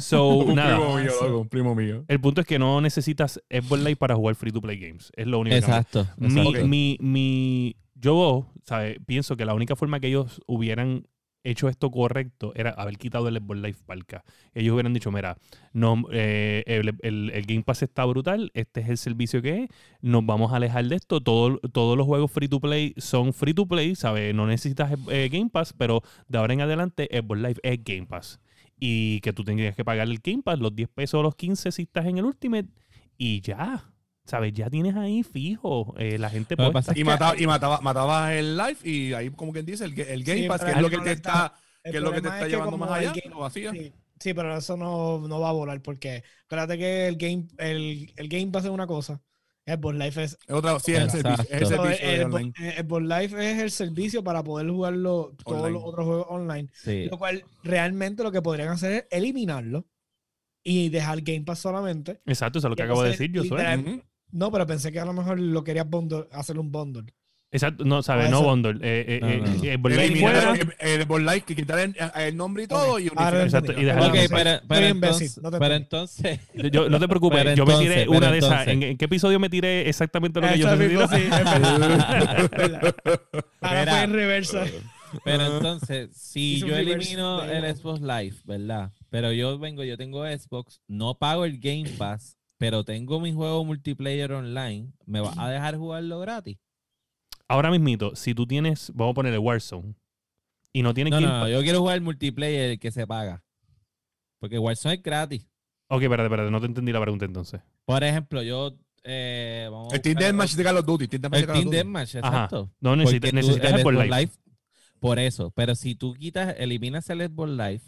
so, un nada. primo mío, loco, un primo mío. El punto es que no necesitas Xbox Live para jugar free to play games. Es lo único que cambia. Exacto. Mi, exacto. mi, mi- yo ¿sabe? pienso que la única forma que ellos hubieran hecho esto correcto era haber quitado el Xbox Live Palca. Ellos hubieran dicho, mira, no, eh, el Game Pass está brutal, este es el servicio que es, nos vamos a alejar de esto, Todo- todos los juegos free to play son free to play, ¿sabes? No necesitas eh, Game Pass, pero de ahora en adelante Xbox Live es Game Pass. Y que tú tendrías que pagar el Game Pass, los 10 pesos o los 15 si estás en el Ultimate, y ya. ¿Sabes? Ya tienes ahí fijo eh, la gente puesta. pasa Y mataba, y mataba, mataba el live y ahí como quien dice el, el Game Sí, Pass, que es lo que te está, que es lo que te está llevando más allá, game- lo vacía. Sí, sí, pero eso no, no va a volar porque acuérdate que el game, el, el game Pass es una cosa. Xbox Live es. Es otra, sí, es el servicio, es el servicio el, online. el Xbox Live es el servicio para poder jugarlo todos Online. los otros juegos online. Sí. Lo cual realmente lo que podrían hacer es eliminarlo y dejar Game Pass solamente. Exacto, eso es lo que acabo de decir yo. soy. No, pero pensé que a lo mejor lo querías bundle- hacer un bundle. Exacto, no, ¿sabes? Ah, No eso- bundle. Eh, eh, No, eh, no, no. eh, fuera. el, el que quitar el, el nombre y todo Ok. y unificar. Exacto, y dejar Perdón, Ok, pero imbécil, entonces, no te entonces, Yo, no te preocupes, yo me tiré una de esas. ¿En, en qué episodio me tiré exactamente lo que yo te tiré? sí. Ahora fue en reversa. pero entonces, si yo elimino el. Xbox Live, ¿verdad? Pero yo vengo, yo tengo Xbox, no pago el Game Pass, pero tengo mi juego multiplayer online, ¿me vas a dejar jugarlo gratis? Ahora mismito, si tú tienes, vamos a ponerle Warzone, y no tienes No, no, yo quiero jugar el multiplayer el que se paga. Porque Warzone es gratis. Ok, espérate, espérate, no te entendí la pregunta entonces. Por ejemplo, yo eh, vamos El Team Deathmatch de Call of Duty. Team Deathmatch El Team exacto. No necesitas, necesitas el Xbox Xbox Live. Live, por eso. Pero si tú quitas, eliminas el Xbox Live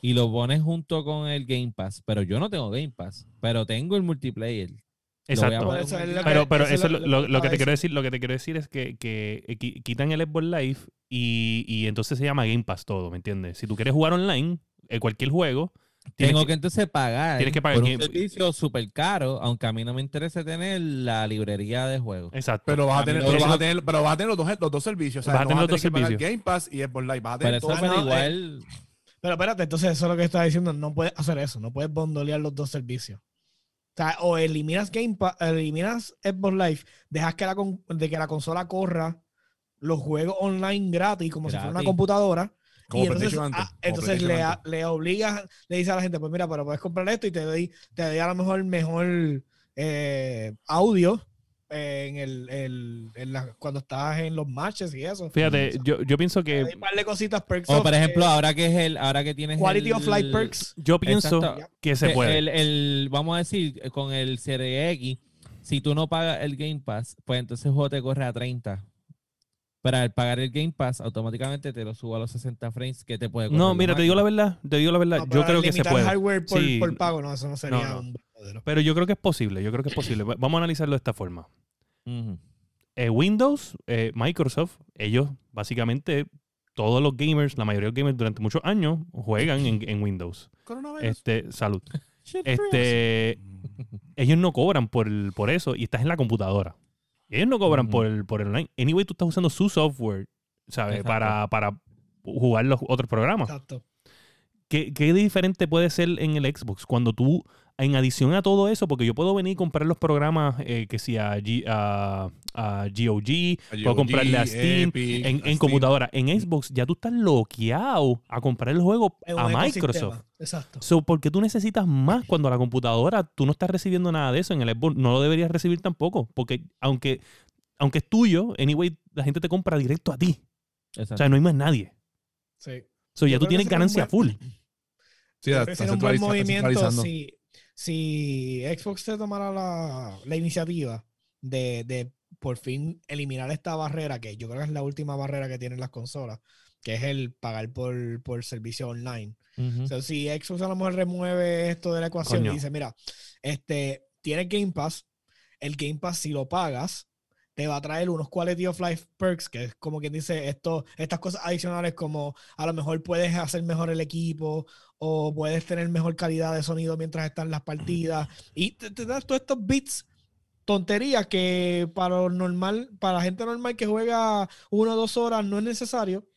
y lo pones junto con el Game Pass, pero yo no tengo Game Pass, pero tengo el multiplayer. Exacto. Eso es Pero, pero eso eso, es lo, lo- lo que te quiero decir, lo que te quiero decir es que, que eh, qui- quitan el Xbox Live y, y entonces se llama Game Pass todo, ¿me entiendes? Si tú quieres jugar online, eh, cualquier juego, Tengo que- que, entonces pagar, tienes que pagar por un Game- servicio súper caro, aunque a mí no me interesa tener la librería de juegos. Exacto. Pero vas a tener, pero vas a eso- tener, pero vas a tener los dos, los dos servicios. O sea, Vas a no tener los dos servicios. Game Pass y Xbox Live. Vas a Pero tener eso todo. pero igual, Pero espérate, entonces eso es lo que estaba diciendo. No puedes hacer eso. No puedes bondolear los dos servicios. O sea, o eliminas Game Pass, eliminas Xbox Live, dejas que la, con- de que la consola corra los juegos online gratis, como si fuera una computadora. Como y entonces, antes, ah, como entonces PlayStation le, antes. le obligas, le dices a la gente, pues mira, pero puedes comprar esto y te doy, te doy a lo mejor mejor eh, audio en el, el- en la- cuando estás en los matches y eso. Fíjate, yo, yo pienso que doy un par de cositas perks. o por ejemplo, eh, ahora que es el, ahora que tienes quality el- of life perks. yo pienso Exacto. que se que puede. El, el- vamos a decir, eh, con el Serie X, si tú no pagas el Game Pass, pues entonces el juego te corre a 30. Pero al pagar el Game Pass, automáticamente te lo subo a los 60 frames que te puede correr. No, mira, te digo la verdad, te digo la verdad, No, yo creo que se puede. hardware por, Sí. por pago, no, eso no sería No, no. un buen modelo. Pero yo creo que es posible, yo creo que es posible. Va- Vamos a analizarlo de esta forma. Eh, Windows, eh, Microsoft, ellos básicamente, todos los gamers, la mayoría de los gamers durante muchos años juegan en, en Windows. Coronavirus. Este, salud. Este, ellos no cobran por, el- por eso y estás en la computadora. Ellos no cobran por, el, por el online. Anyway, tú estás usando su software, ¿sabes? Para, para jugar los otros programas. Exacto. ¿Qué, ¿Qué diferente puede ser en el Xbox cuando tú, en adición a todo eso, porque yo puedo venir y comprar los programas eh, que si a, G- a, a GOG, puedo comprarle a Steam, Epic, en, a en Steam. computadora. En Xbox ya tú estás bloqueado a comprar el juego Es a Microsoft. Exacto. So, ¿Por qué tú necesitas más cuando la computadora tú no estás recibiendo nada de eso? En el Xbox no lo deberías recibir tampoco. Porque aunque, aunque es tuyo, anyway, la gente te compra directo a ti. Exacto. O sea, no hay más nadie. Sí. So, ya tú tienes ganancia buen- full. Sí, está un buen movimiento si, si Xbox se tomara la, la iniciativa de, de por fin eliminar esta barrera, que yo creo que es la última barrera que tienen las consolas, que es el pagar por, por servicio online. O sea, si Xbox a lo mejor remueve esto de la ecuación Coño. y dice, mira, este, tienes Game Pass, el Game Pass si lo pagas, te va a traer unos quality of life perks, que es como quien dice esto, estas cosas adicionales como a lo mejor puedes hacer mejor el equipo o puedes tener mejor calidad de sonido mientras están las partidas y te, te da todos estos bits tonterías que para lo normal, para la gente normal que juega una o dos horas no es necesario,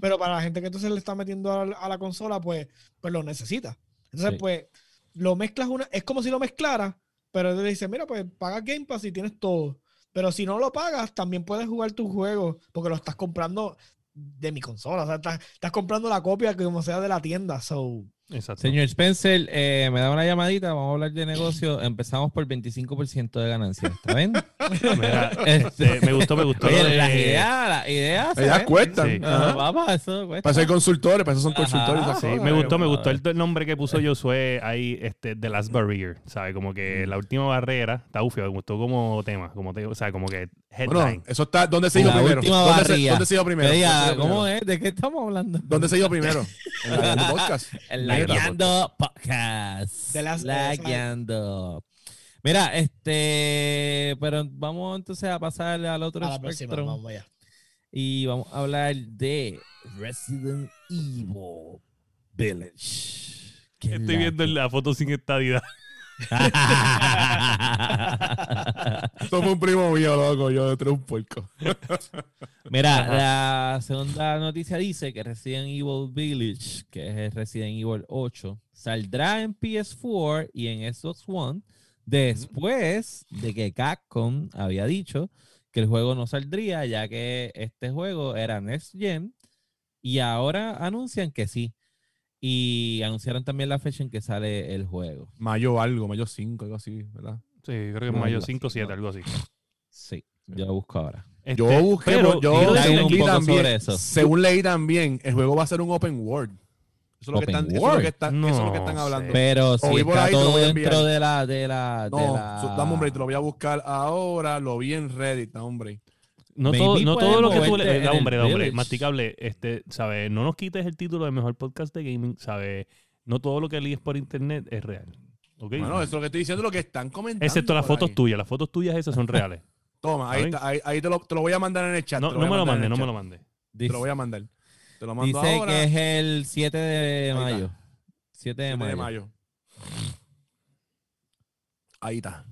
pero para la gente que entonces le está metiendo a, la- a la consola, pues, pues lo necesita. Entonces, Sí. pues, lo mezclas una, es como si lo mezclaras, pero te dice, mira, pues paga Game Pass y tienes todo. Pero si no lo pagas, también puedes jugar tu juego, porque lo estás comprando de mi consola. O sea, estás, estás comprando la copia que como sea de la tienda. So, Exacto. Señor Spencer, eh, me da una llamadita, vamos a hablar de negocio. Empezamos por 25% de ganancia. ¿Está bien? Mira, Este, este, me gustó, me gustó. Oye, de- las ideas, las ideas. Cuestan. Sí. Vamos, eso cuesta. Para ser consultores, para eso son Ajá. consultores. Sí, me gustó, me gustó el nombre que puso Josué ahí, este, The Last Barrier, ¿sabes? Como que la última barrera, está ufio, me gustó como tema, como te, o sea, como que Bueno, eso está. ¿Dónde se hizo La primero? última ¿Dónde se. ¿Dónde se hizo primero? Que diga, ¿Dónde se hizo ¿Cómo primero? es? ¿De qué estamos hablando? ¿Dónde se hizo primero? En la- en el podcast. El Mira, Lagueando Podcast. De las- Lagueando. Mira, este, pero vamos entonces a pasar al otro a la próxima, vamos allá. y vamos a hablar de Resident Evil Village. ¿Qué Estoy la viendo la foto sin estadidad. Esto fue un primo mío, loco. Yo entré un puerco. Mira, la segunda noticia dice que Resident Evil Village, que es el Resident Evil 8, saldrá en PS4 y en Xbox One después de que Capcom había dicho que el juego no saldría, ya que este juego era Next Gen, y ahora anuncian que sí. Y anunciaron también la fecha en que sale el juego. Mayo algo, mayo 5, algo así, ¿verdad? Sí, creo que No, mayo algo 5 o así, 7, no. algo así. Sí, yo lo busco ahora. Este, Yo busqué, pero yo un leí también, sobre eso. según leí también, el juego va a ser un open world. Eso es lo, que están, eso es lo que están, eso es lo que están hablando. Pero si está ahí, todo dentro de la, de la, de No, la... so- dame un break, te lo voy a buscar ahora. Lo vi en Reddit, dame un break. No Maybe todo, no todo lo que tú le. Da, hombre, da, hombre, masticable. Este, ¿sabes? No nos quites el título de mejor podcast de gaming, ¿sabes? No todo lo que lees por internet es real. ¿Ok? Bueno, eso es lo que estoy diciendo, lo que están comentando. Excepto las fotos ahí. tuyas. Las fotos tuyas esas son reales. Toma, ahí, ¿Está ahí, ahí te, lo, te lo voy a mandar en el chat. No, te no me lo mande, no me lo mande. Te Dice, lo voy a mandar. Te lo mando dice ahora. que es el 7 de mayo. 7 de 7 mayo. de mayo. Ahí está.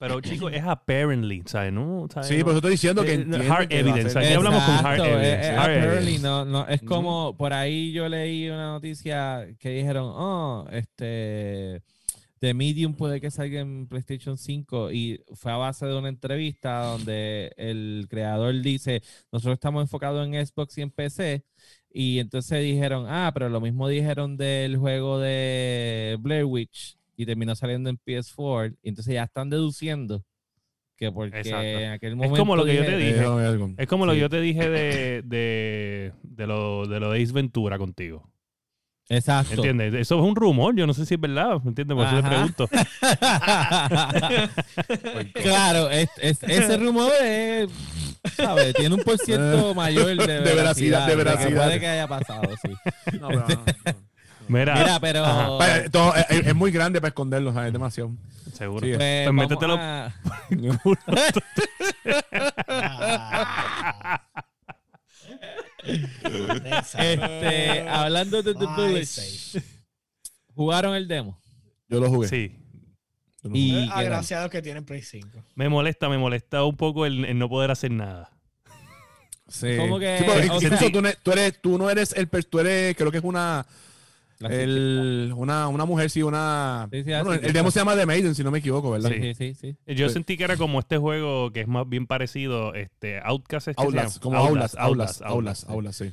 Pero, chicos, es apparently, ¿sabes? No, ¿sabes? Sí, No- por eso estoy diciendo que Eh, hard que evidence, aquí hablamos con hard evidence, es- es hard apparently, evidence. no, no, es Ujú. como, por ahí yo leí una noticia que dijeron, oh, este, The Medium puede que salga en PlayStation 5 y fue a base de una entrevista donde el creador dice, nosotros estamos enfocados en Xbox y en PC y entonces dijeron, ah, pero lo mismo dijeron del juego de Blair Witch y terminó saliendo en PS4 y entonces ya están deduciendo que porque Exacto. en aquel Es momento como lo que yo te dije-. Es como lo que yo te dije de, de, de, lo, de lo de Ace Ventura contigo. Exacto. ¿Entiendes? Eso es un rumor. Yo no sé si es verdad. ¿Entiendes? Por eso te Ajá. pregunto. claro, es- es- ese rumor es, ¿sabes? Tiene un por ciento mayor de, De veracidad, de que veracidad. puede que haya pasado, sí. No, pero no, no. Mira, Mira, pero... Ajá. Vaya, todo- es, es muy grande para esconderlo, ¿sabes? Es demasiado. seguro. Sí. pues, Pues métetelo. a- este, hablando de The jugaron el demo. Yo lo jugué. Sí. Lo Y-. Agraciados que tienen Play 5. Me molesta, me molesta un poco el, el no poder hacer nada. Sí. ¿Cómo que- Sí, incluso tú, eres, tú no eres el... Tú eres, creo que es una... El, una, una mujer, sí, una... Sí, sí, bueno, así el, demo se llama The Maiden, si no me equivoco, ¿verdad? Sí, sí, sí, sí. Yo Sí. sentí que era como este juego que es más bien parecido, este, Outcast. ¿es que Aulas, llama? como aulas, aulas, aulas, aulas, sí.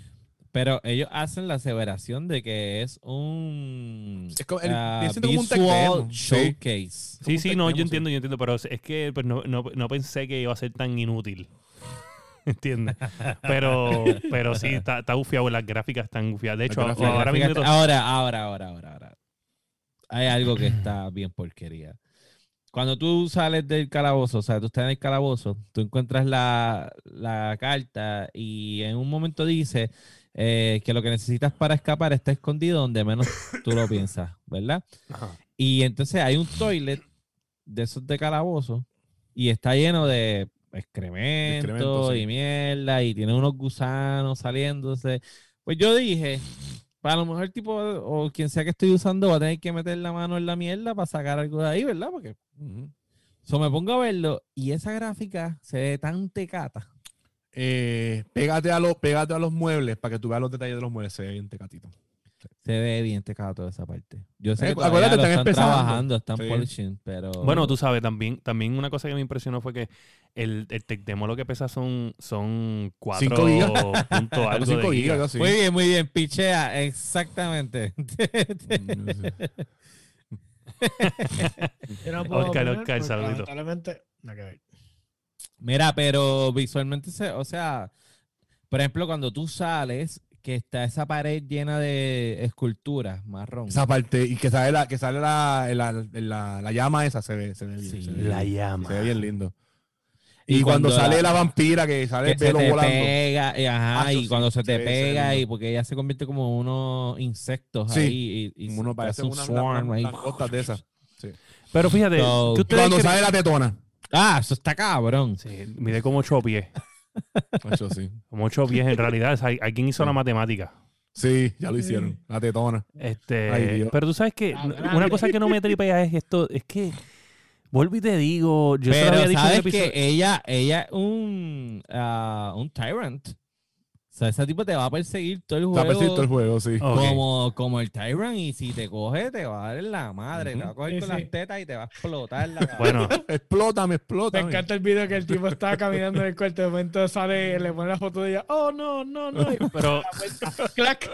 Pero ellos hacen la aseveración de que es un Es como- el- ah, viene siendo como un visual showcase. Sí, Como sí, no, yo entiendo, yo entiendo, pero es que pues, no, no, no pensé que iba a ser tan inútil. ¿Entiendes? Pero, pero sí, está, está gufiado, las gráficas están gufiadas. De hecho, ahora mismo... Ahora, ahora, ahora, ahora, ahora. hay algo que está bien porquería. Cuando tú sales del calabozo, o sea, tú estás en el calabozo, tú encuentras la, la carta y en un momento dice eh, que lo que necesitas para escapar está escondido donde menos tú lo piensas, ¿verdad? Ajá. Y entonces hay un toilet de esos de calabozo y está lleno de excremento, Excremento, sí. y mierda y tiene unos gusanos saliéndose. Pues yo dije, para lo mejor tipo o quien sea que estoy usando va a tener que meter la mano en la mierda para sacar algo de ahí, ¿verdad? Porque Ujú. so, me pongo a verlo y esa gráfica se ve tan tecata. Eh, pégate, a los, pégate a los muebles para que tú veas los detalles de los muebles. Se ve bien tecatito. Se ve bien tecata toda esa parte. Yo sé Eh, que acuérdate, están están trabajando, están Sí. polishing, pero Bueno, tú sabes, también, también una cosa que me impresionó fue que el, el tech demo lo que pesa son, son 4 Cinco gigas. puntos algo de 5 gigas, gigas. algo así. Muy bien, muy bien, pichea, exactamente. No Oscar, Oscar, saludito. lamentablemente, nada que ver. Mira, pero visualmente, se, o sea, por ejemplo, cuando tú sales, que está esa pared llena de esculturas marrón. Esa parte, y que sale la, que sale la, la, la- la llama esa, se ve, se ve bien. Sí, se ve La bien. llama. Se ve bien lindo. Y Y, cuando, cuando sale la- la, vampira, que sale que el se pelo te volando. pega, y, ajá, Ah, y sí, cuando se te se pega, y porque ella se convierte como unos insectos Sí, ahí, y, y Como uno parece un una, swarm ahí. costas de esas. Pero fíjate, So- ¿qué Y ustedes cuando creen? sale la tetona. Ah, eso está cabrón. Sí, mide como 8 pies. Eso sí. Como 8 pies en realidad. O sea, hay- alguien hizo Sí. la matemática. Sí, ya lo hicieron. La tetona. Este, Ay, pero tú sabes que Ah, una cosa que no me tripea es esto, es que vuelvo y te digo, yo se lo Pero había dicho en el sabes episodio. que ella, ella es un, ah, un tyrant. O sea, ese tipo te va a perseguir todo el juego. perfecto el juego, sí. Como, como el Tyrant, y si te coge, te va a dar en la madre, te va a coger Sí, con sí. las tetas y te va a explotar la cabeza. Bueno, Explótame, Me explótame. encanta el video que el tipo está caminando en el cuarto. De momento sale, le pone la foto de ella. Oh, no, no, no. Pero clac.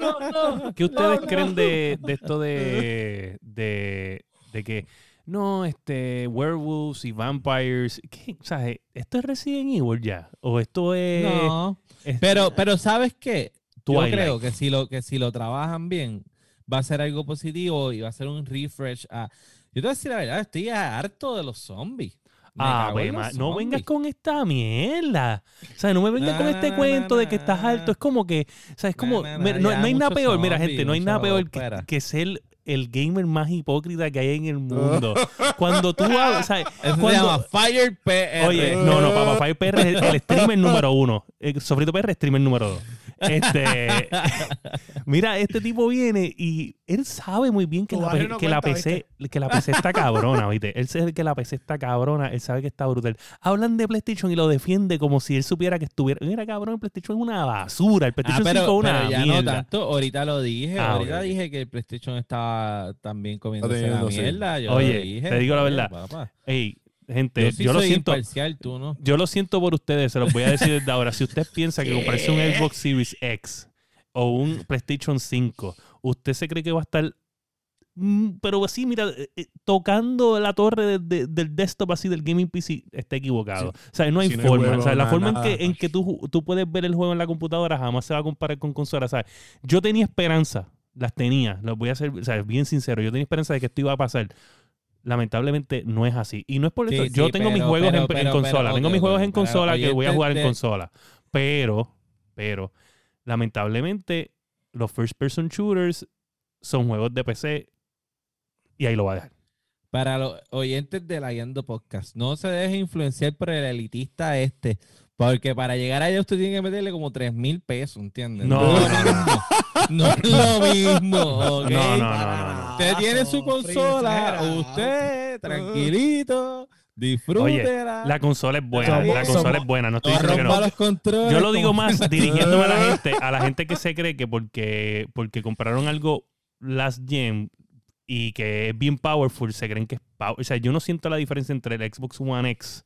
No, no. ¿qué ustedes no, no. creen de, de esto de, de, de que no, este, werewolves y vampires, ¿qué? O sea, ¿esto es Resident Evil ya? ¿O esto es, No, es pero, pero ¿sabes qué? Yo creo que si, lo, que si lo trabajan bien, va a ser algo positivo y va a ser un refresh. A... Yo te voy a decir la verdad, estoy harto de los zombies. Me Ah, ma- no vengas con esta mierda. O sea, no me vengas con este cuento de que estás alto. Es como que, o sea, es como, no, no hay nada peor, mira, gente, no hay nada peor que, que ser el gamer más hipócrita que hay en el mundo. Cuando tú hablas, o sea, Eso se cuando- llama Fire PR. Oye, no, no, papá, Fire PR es el streamer número uno. El Sofrito PR es streamer número dos. Este, mira, este tipo viene y él sabe muy bien que, la, no PC, que la PC está cabrona, ¿viste? Él sabe que la PC está cabrona, él sabe que está brutal. Hablan de PlayStation y lo defiende como si él supiera que estuviera. Mira, cabrón, el PlayStation es una basura. El Ah, PlayStation 5 pero, es una pero ya no tanto. Ahorita lo dije. Ah, ahorita dije que el PlayStation estaba también comiéndose la mierda. Yo Oye, lo dije. te digo la verdad. Ey, gente, Yo, lo siento. imparcial, tú no. Yo lo siento por ustedes, se los voy a decir desde ahora. Si usted piensa que comprarse un Xbox Series X o un PlayStation 5, usted se cree que va a estar, mm, pero así, mira, eh, eh, tocando la torre de- de- del desktop así del gaming PC, está equivocado. Sí. O sea, no hay Si no hay forma. o sea, la nada, forma en que, en que tú, tú puedes ver el juego en la computadora jamás se va a comparar con consola. ¿sabes? Yo tenía esperanza, las tenía, los voy a ser o sea, bien sincero, yo tenía esperanza de que esto iba a pasar. Lamentablemente no es así. Y no es por eso. sí, yo tengo mis juegos pero- en, consola. tengo mis juegos en consola que voy a oyentes jugar en consola. Pero, pero, lamentablemente, los first person shooters son juegos de PC y ahí lo voy a dejar. Para los oyentes de la Guiando Podcast, no se deje influenciar por el elitista este, porque para llegar allá usted tiene que meterle como 3 mil pesos, ¿entiendes? No, no, mismo. No es lo mismo. No, no, no, no, no. Usted tiene su consola, usted tranquilito, disfrútela. La consola es buena. Somos- la consola somos- es buena. No estoy diciendo que no. los controles. Yo lo digo más dirigiéndome a la gente, a la gente que se cree que porque, porque compraron algo last gen y que es bien powerful, se creen que es power. O sea, yo no siento la diferencia entre el Xbox One X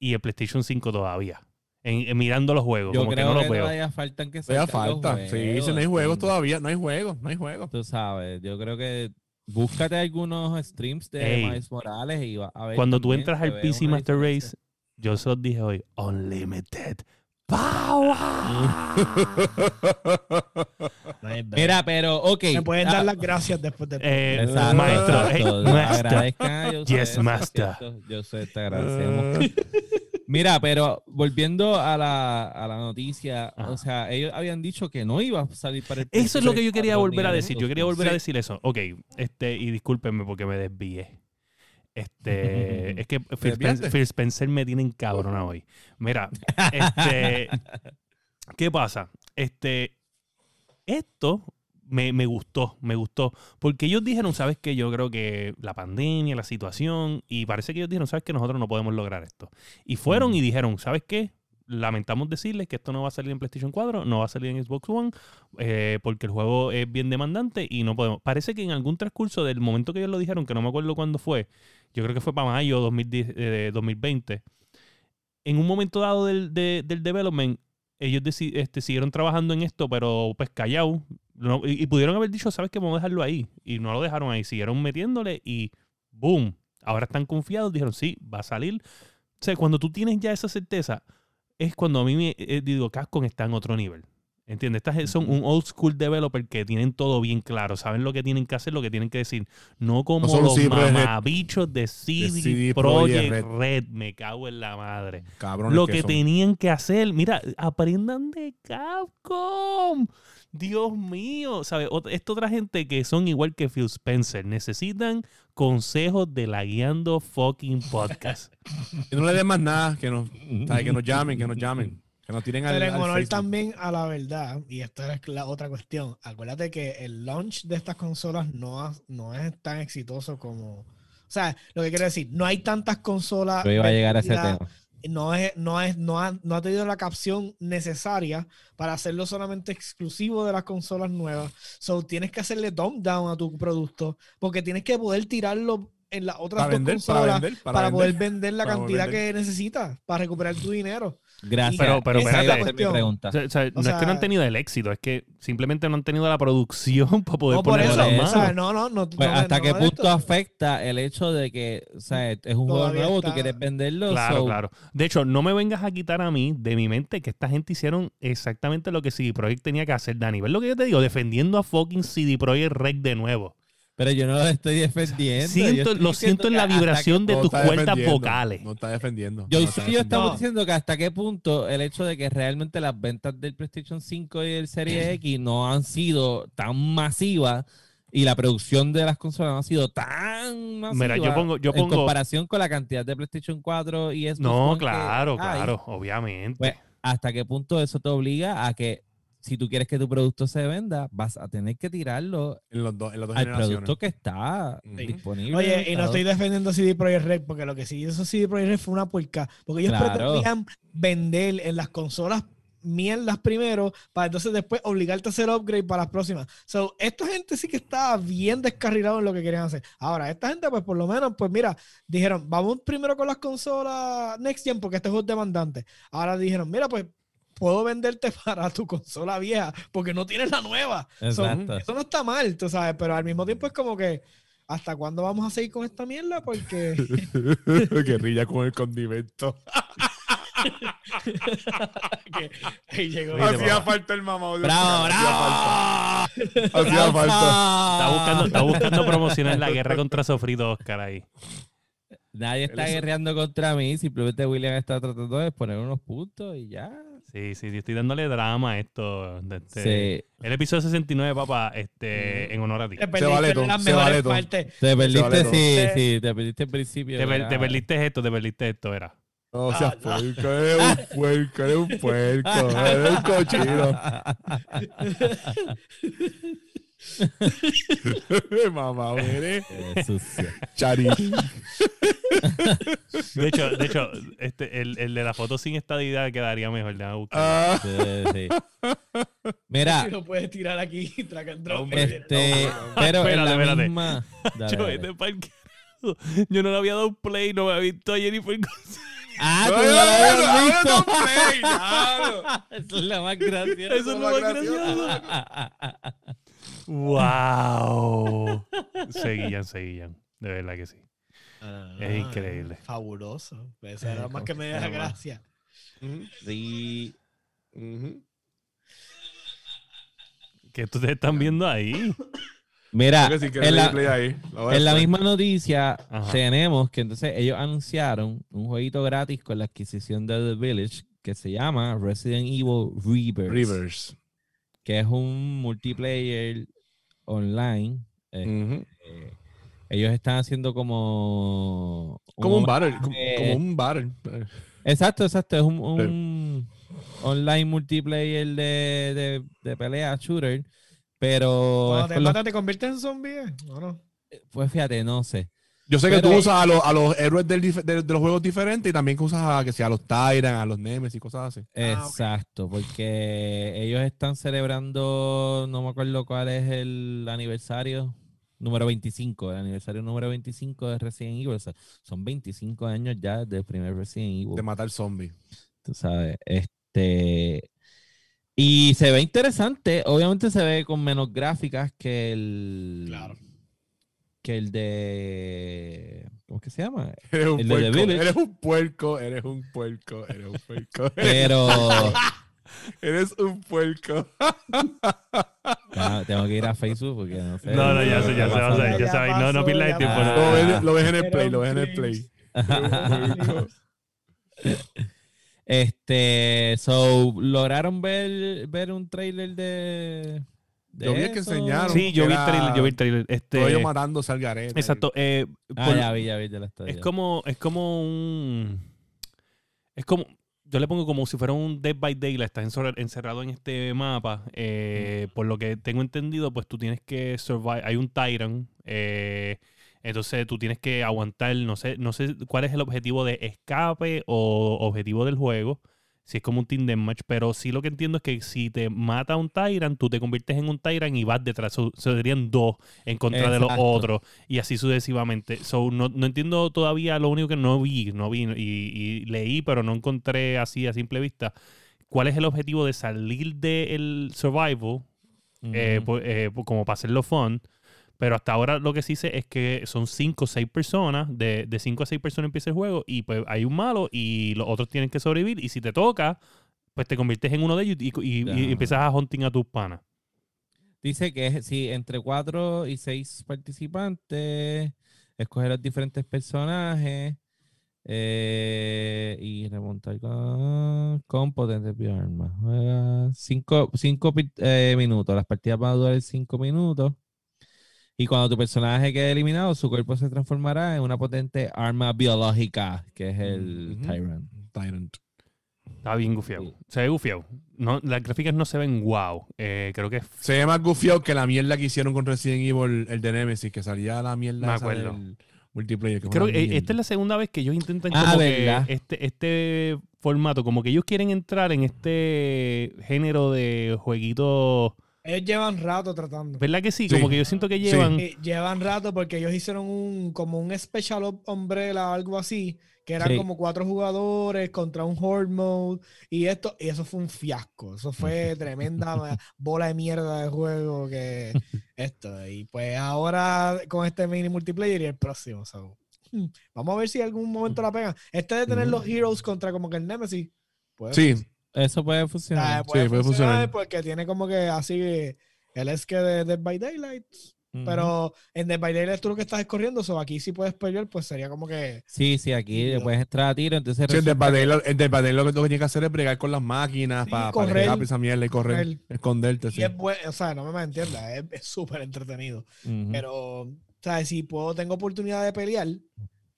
y el PlayStation 5 todavía. En, en mirando los juegos, Yo como que creo no que los veo. todavía faltan que Todavía salgan los falta. Sí, si no hay juegos todavía, no hay juegos, no hay juegos. Tú sabes, yo creo que búscate algunos streams de Ey. Miles Morales y va a ver. Cuando tú entras al PC Master. Race, yo se los dije hoy, Unlimited. Break. Mira, pero, ok. Me pueden ah, dar las gracias después de Eh, Exacto, maestro, exacto. eh, maestro. Agradezcan a José, Yes, master. Yo sé, te agradecemos. Mira, pero volviendo a la, a la noticia, Ajá. o sea, ellos habían dicho que no iba a salir para el Eso es lo que yo quería volver a 4 ni decir. Yo quería volver a decir eso. Ok, este, y discúlpenme porque me desvié. Este, es que Phil Spencer, desviaste? Phil Spencer me tiene encabrona hoy. Mira, este, ¿qué pasa? Este, esto me, me gustó, me gustó. Porque ellos dijeron, ¿sabes qué? Yo creo que la pandemia, la situación, y parece que ellos dijeron, ¿sabes qué? Nosotros no podemos lograr esto. Y fueron y dijeron, ¿sabes qué? Lamentamos decirles que esto no va a salir en PlayStation 4, no va a salir en Xbox One, eh, porque el juego es bien demandante y no podemos. Parece que en algún transcurso del momento que ellos lo dijeron, que no me acuerdo cuándo fue, yo creo que fue para mayo 2010, eh, 2020, en un momento dado del, de- del development, ellos este, siguieron trabajando en esto, pero pues callado. Y, pudieron haber dicho, ¿sabes qué? Vamos a dejarlo ahí. Y no lo dejaron ahí. Siguieron metiéndole y ¡boom! Ahora están confiados. Dijeron, sí, va a salir. O sea, cuando tú tienes ya esa certeza, es cuando a mí me eh, digo, Capcom está en otro nivel. ¿Entiendes? Estas son un old school developer que tienen todo bien claro, saben lo que tienen que hacer, lo que tienen que decir. No como No los CD mamabichos de CD, CD Projekt Red. Red. Me cago en la madre. Cabrón. lo que tenían que hacer. Mira, aprendan de Capcom. Dios mío, ¿sabes? Esta otra gente que son igual que Phil Spencer necesitan consejos de la guiando fucking podcast. Que no le den más nada, que nos, que nos llamen, que nos llamen. Que nos tiren al, Pero en al honor Facebook. también a la verdad, y esta es la otra cuestión, acuérdate que el launch de estas consolas no, ha- no es tan exitoso como... O sea, lo que quiero decir, no hay tantas consolas... Yo iba a llegar a ese vendidas, tema. No, es, no, es, no, ha, no ha tenido la capción necesaria para hacerlo solamente exclusivo de las consolas nuevas. So, tienes que hacerle dumb down a tu producto, porque tienes que poder tirarlo en las otras Para dos vender, consolas para vender, para, para, vender. poder vender la cantidad vender. que necesitas para recuperar tu dinero. Gracias. Pero- pero Esa espérate. iba a ser mi Cuestión. pregunta. O sea, o sea, no es que no han tenido el éxito, es que simplemente no han tenido la producción para poder No, por ponerlo eso, o sea, no, no, no. Pues, no, ¿Hasta no qué punto esto. afecta el hecho de que o sea, es un juego Todavía nuevo, tú está- quieres venderlo? Claro, so- claro. De hecho, no me vengas a quitar a mí de mi mente que esta gente hicieron exactamente lo que CD Projekt tenía que hacer, Dani. ¿Ves lo que yo te digo? Defendiendo a fucking CD Projekt Red de nuevo. Pero yo no lo estoy defendiendo. Siento- yo estoy lo siento en la vibración de No tus cuerdas vocales. No está defendiendo. Yo no está yo estamos No. diciendo que hasta qué punto el hecho de que realmente las ventas del PlayStation 5 y el Series X no han sido tan masivas y la producción de las consolas no ha sido tan masiva Mira, yo pongo- yo en pongo- comparación con la cantidad de PlayStation 4 y Xbox No, que claro, hay, claro, obviamente. Pues, ¿hasta qué punto eso te obliga a que si tú quieres que tu producto se venda, vas a tener que tirarlo En, los dos, en las dos al producto que está disponible? Oye, y no estoy defendiendo CD Projekt Red, porque lo que sí hizo CD Projekt Red fue una puerca. Porque ellos Claro. pretendían vender en las consolas mierdas primero, para entonces después obligarte a hacer upgrade para las próximas. So, esta gente sí que estaba bien descarrilado en lo que querían hacer. Ahora, esta gente, pues por lo menos, pues mira, dijeron, vamos primero con las consolas Next Gen, porque este juego es demandante. Ahora dijeron, mira, pues puedo venderte para tu consola vieja, porque no tienes la nueva. So, Exacto. eso no está mal, tú sabes, pero al mismo tiempo es como que, ¿hasta cuándo vamos a seguir con esta mierda? Porque Guerrilla con el condimento. que- ahí llegó. Hacía falta el mamado. ¡Bravo, Hacía bravo! falta. Hacía falta. Está buscando, está buscando promocionar la guerra contra Sofrito Oscar ahí. Nadie está guerreando contra mí, simplemente William está tratando de poner unos puntos y ya. Sí, sí, sí, estoy dándole drama a esto. de este- Sí. El episodio 69, papá, este, en honor a ti. Te perdiste vale todo, las se vale mejores todo. partes. Te perdiste, vale sí, Sí. sí, te perdiste el principio. Te, per- te perdiste esto, te perdiste esto, era. No seas Ah, no. puerco, eres un puerco, eres un puerco, eres un cochino. Mamá, charito. De hecho, de hecho este, el, el de la foto sin estadidad quedaría mejor. buscarlo. Ah, Sí, sí. Mira, Si lo puedes tirar aquí, track and drop. este, pero en Espérate, la espérate. misma. Dale, Yo, dale. este. Yo no le había dado play, no me había visto a Jennifer González. Ah, tú no, no lo no, no, no, no, play, claro. Eso es la más graciosa. Eso es lo más gracioso. ¡Wow! Seguían, seguían. De verdad que sí. Ah, Es increíble. Fabuloso. Eso era más que me da ¿cómo se llama? gracia. Sí. Ujú. Que ustedes están viendo ahí. Mira, si en la, ahí, en misma noticia Ajá. tenemos que entonces ellos anunciaron un jueguito gratis con la adquisición de The Village que se llama Resident Evil Rebirth, Rivers. que es un multiplayer online. eh, eh, ellos están haciendo como Como un battle. Como, un battle. Exacto, exacto. Es un, un online multiplayer de, de, de pelea shooter. Pero Cuando te los- ¿te conviertes en zombie? eh? ¿O no? pues fíjate, no sé. Yo sé que Pero- tú usas a los, a los héroes del de, de los juegos diferentes y también que usas a, que sea, a los Tyrant, a los Nemesis y cosas así. Ah. Exacto, porque ellos están celebrando, no me acuerdo cuál es el aniversario, número 25, el aniversario número 25 de Resident Evil. O sea, son 25 años ya del primer Resident Evil. De matar zombies. tú sabes. Este. Y se ve interesante. Obviamente se ve con menos gráficas que el. Claro. Que el de. ¿Cómo es que se llama? Eres un El de The puerco. Eres un puerco. Eres un puerco. Eres un puerco. Pero. Eres un puerco. ya, tengo que ir a Facebook porque no sé. No, no, ya se, ya se va a hacer. Ya Ya sabes. No, no pierdas el ya tiempo. Lo ves, lo ves en el play. Lo ves en el play. Este. So, ¿lograron ver, ver un trailer de. De Yo vi que enseñaron. Sí, yo vi el trailer. Yo vi el trailer. Este, Todo ellos matándose al garete. exacto. eh, Ah, por- ya vi, ya vi, ya la estoy. Es ya. como, es como un. Es como. Yo le pongo como si fuera un Dead by Daylight, estás encerra- encerrado en este mapa. eh, Por lo que tengo entendido, pues tú tienes que survive. Hay un Tyrant. eh, entonces tú tienes que aguantar. No sé, no sé cuál es el objetivo de escape o objetivo del juego. Si es como un team deathmatch, pero sí lo que entiendo es que si te mata un Tyrant, tú te conviertes en un Tyrant y vas detrás. So- serían dos en contra de los otros y así sucesivamente. So, no, no entiendo todavía lo único que no vi, no vi y, y leí, pero no encontré así a simple vista. ¿Cuál es el objetivo de salir del survival eh, pues, eh, pues, como para hacerlo fun? Pero hasta ahora lo que sí sé es que son 5 o 6 personas, de 5 a 6 personas empieza el juego y pues hay un malo y los otros tienen que sobrevivir y si te toca, pues te conviertes en uno de ellos y, y- y empiezas a hunting a tus panas. Dice que sí, entre cuatro y seis participantes, escoger los diferentes personajes eh, y remontar con, con potentes cinco pi- eh, minutos. Las partidas van a durar cinco minutos. Y cuando tu personaje quede eliminado, su cuerpo se transformará en una potente arma biológica, que es el. Tyrant. Tyrant. Está bien gufiado. Sí. Se ve gufiado. No, las gráficas no se ven wow. Eh, creo que Se ve más gufiado que la mierda que hicieron con Resident Evil, el de Nemesis, que salía la mierda Me acuerdo. del multiplayer. que Creo que mierda. esta es la segunda vez que ellos intentan Ah, como que ¿verdad? este, este formato, como que ellos quieren entrar en este género de jueguitos. Ellos llevan rato tratando. ¿Verdad que sí? Sí. Como que yo siento que llevan. Eh, llevan rato porque ellos hicieron un como un special umbrella algo así que eran Sí. como cuatro jugadores contra un horde mode y esto y eso fue un fiasco eso fue tremenda bola de mierda de juego que esto y pues ahora con este mini multiplayer y el próximo so, hmm, vamos a ver si en algún momento la pegan este de tener los heroes contra como que el nemesis pues Sí, Eso puede Ah, funcionar. puede, puede funcionar, funcionar. porque tiene como que así el es que de Dead by Daylight. Ujú. Pero en Dead by Daylight tú lo que estás es corriendo, so aquí si puedes pelear, pues sería como que. Sí, sí, aquí le Sí, puedes entrar a tiro, entonces Sí, el resulta de Padel, el de Padel lo que lo que tiene que hacer es bregar con las máquinas Sí, para correr, para esa mierda y correr, correr. esconderte. Y Sí. es bueno, o sea, no me entiendas, es súper entretenido. Ujú. Pero, ¿sabes? Si puedo, tengo oportunidad de pelear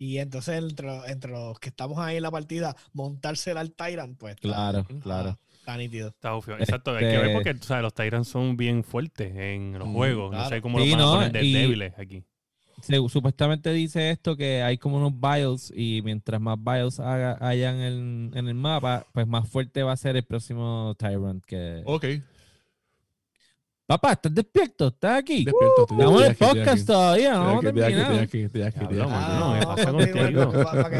y entonces entre, los- entre los que estamos ahí en la partida, montársela al Tyrant, pues. está- Claro, está- claro. Está nítido. Está gufiado. Exacto, hay que ver Este- porque tú sabes, los Tyrants son bien fuertes en los Mm, juegos. No sé cómo Sí, los van a poner de y- débiles aquí. Se- supuestamente dice esto que hay como unos bios y mientras más bios haga, hayan en, en el mapa, pues más fuerte va a ser el próximo Tyrant que... Ok. Papá, ¿estás despierto? ¿Estás aquí? Despierto, estoy Estamos en el podcast aquí. todavía, no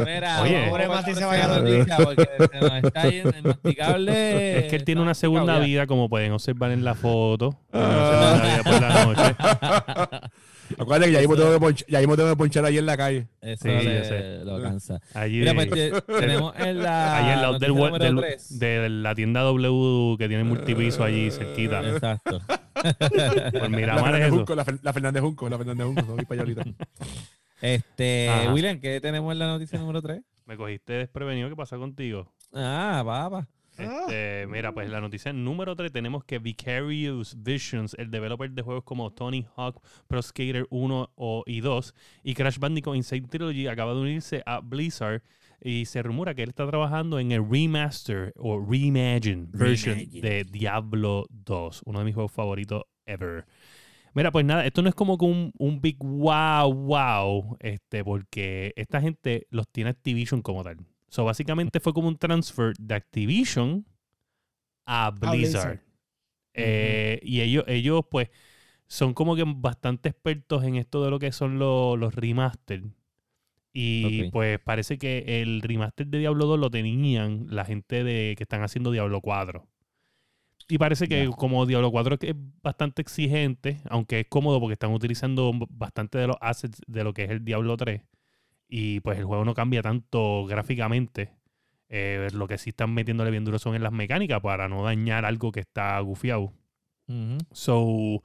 Mira, Oye. Pobre Mati se vaya a dormir. noticia porque se nos está yendo el masticable. Es que él tiene una segunda vida, como pueden observar en la foto. Tiene una Ah. segunda vida por la noche. Acuérdate que ya mismo tengo que ponchar, ya mismo tengo que ponchar ahí en la calle. Eso Sí, le- yo sé. lo cansa. Allí, Mira, pues te- tenemos en la. allí al lado del, noticia web- número del- tres. de la tienda W que tiene multipiso allí cerquita. Exacto. Por La Miramar es Fernández eso. Junco, la, Fer- la Fernández Junco, la Fernández Junco. Voy para allá ahorita. Este, Ajá. William, ¿qué tenemos en la noticia número 3? Me cogiste desprevenido. ¿Qué pasa contigo? Ah, papá. Ah. Este, mira, pues la noticia número 3 tenemos que Vicarious Visions, el developer de juegos como Tony Hawk, Pro Skater 1 o, y 2 y Crash Bandicoot Insane Trilogy acaba de unirse a Blizzard y se rumora que él está trabajando en el remaster o reimagine version Reimagine. de Diablo 2, uno de mis juegos favoritos ever. Mira, pues nada, esto no es como que un, un big wow, wow, este, porque esta gente los tiene Activision como tal. So, básicamente fue como un transfer de Activision a Blizzard. Blizzard. Eh, Y ellos, ellos, pues, son como que bastante expertos en esto de lo que son los, los remaster. Y pues parece que el remaster de Diablo 2 lo tenían la gente de que están haciendo Diablo 4. Y parece que como Diablo 4 es bastante exigente, aunque es cómodo porque están utilizando bastante de los assets de lo que es el Diablo 3. Y pues el juego no cambia tanto gráficamente. Eh, lo que sí están metiéndole bien duro son en las mecánicas para no dañar algo que está gufiado. So,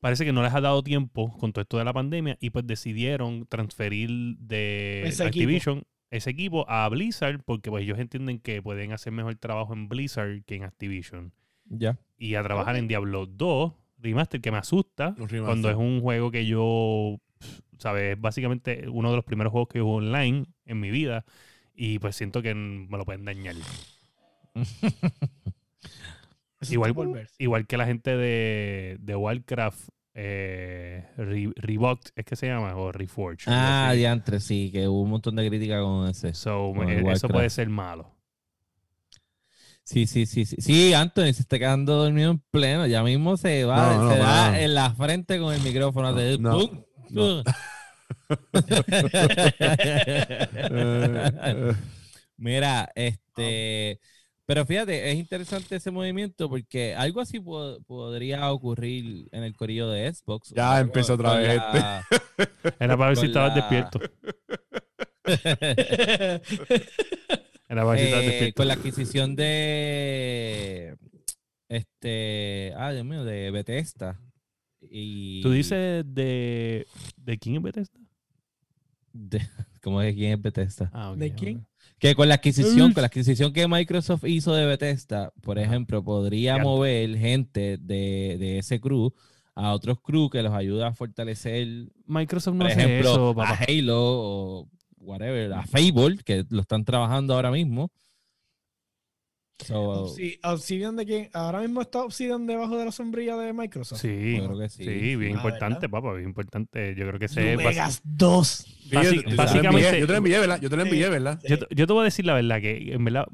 parece que no les ha dado tiempo con todo esto de la pandemia y pues decidieron transferir de Ese Activision ese equipo a Blizzard porque pues ellos entienden que pueden hacer mejor trabajo en Blizzard que en Activision. Ya. Y a trabajar en Diablo 2 Remaster, que me asusta cuando es un juego que yo, ¿sabes? Es básicamente uno de los primeros juegos que juego online en mi vida y pues siento que me lo pueden dañar. Igual, igual que la gente de, de Warcraft, eh, Re- Revoked, es que se llama, o Reforged. algo Ah, diantre, sí, que hubo un montón de crítica con ese. So, con eh, el eso Warcraft. puede ser malo. Sí, sí, sí, sí. Sí, Anthony se está quedando dormido en pleno. Ya mismo se va, No, no, se da mano. en la frente con el micrófono. hace No, ¡pum! No. Mira, este, pero fíjate, es interesante ese movimiento porque algo así po- podría ocurrir en el corillo de Xbox. Ya empezó otra vez la- Era para ver si estabas la- despierto. Era para ver si estabas eh, despierto. con la adquisición de este, ah, Dios mío, de Bethesda. Y ¿Tú dices de, de quién es Bethesda? de- ¿Cómo es quién es Bethesda? Ah, ¿De quién? Que con la adquisición, Uf. con la adquisición que Microsoft hizo de Bethesda, por ejemplo, podría mover gente de, de ese crew a otros crew que los ayuda a fortalecer, Microsoft no por hace ejemplo, eso, a. Halo o whatever, a Fable, que lo están trabajando ahora mismo. So, Obsi- Obsidian de quién? Ahora mismo está Obsidian debajo de la sombrilla de Microsoft. Sí, Yo creo que sí. sí, bien Ah, importante, ¿verdad? papá, bien importante. Yo creo que bas- Vegas 2. sí, yo- Basi- yo te lo básicamente- Yo te lo envié, ¿verdad? Yo te lo envié, ¿verdad? Yo, te- yo te voy a decir la verdad, que en verdad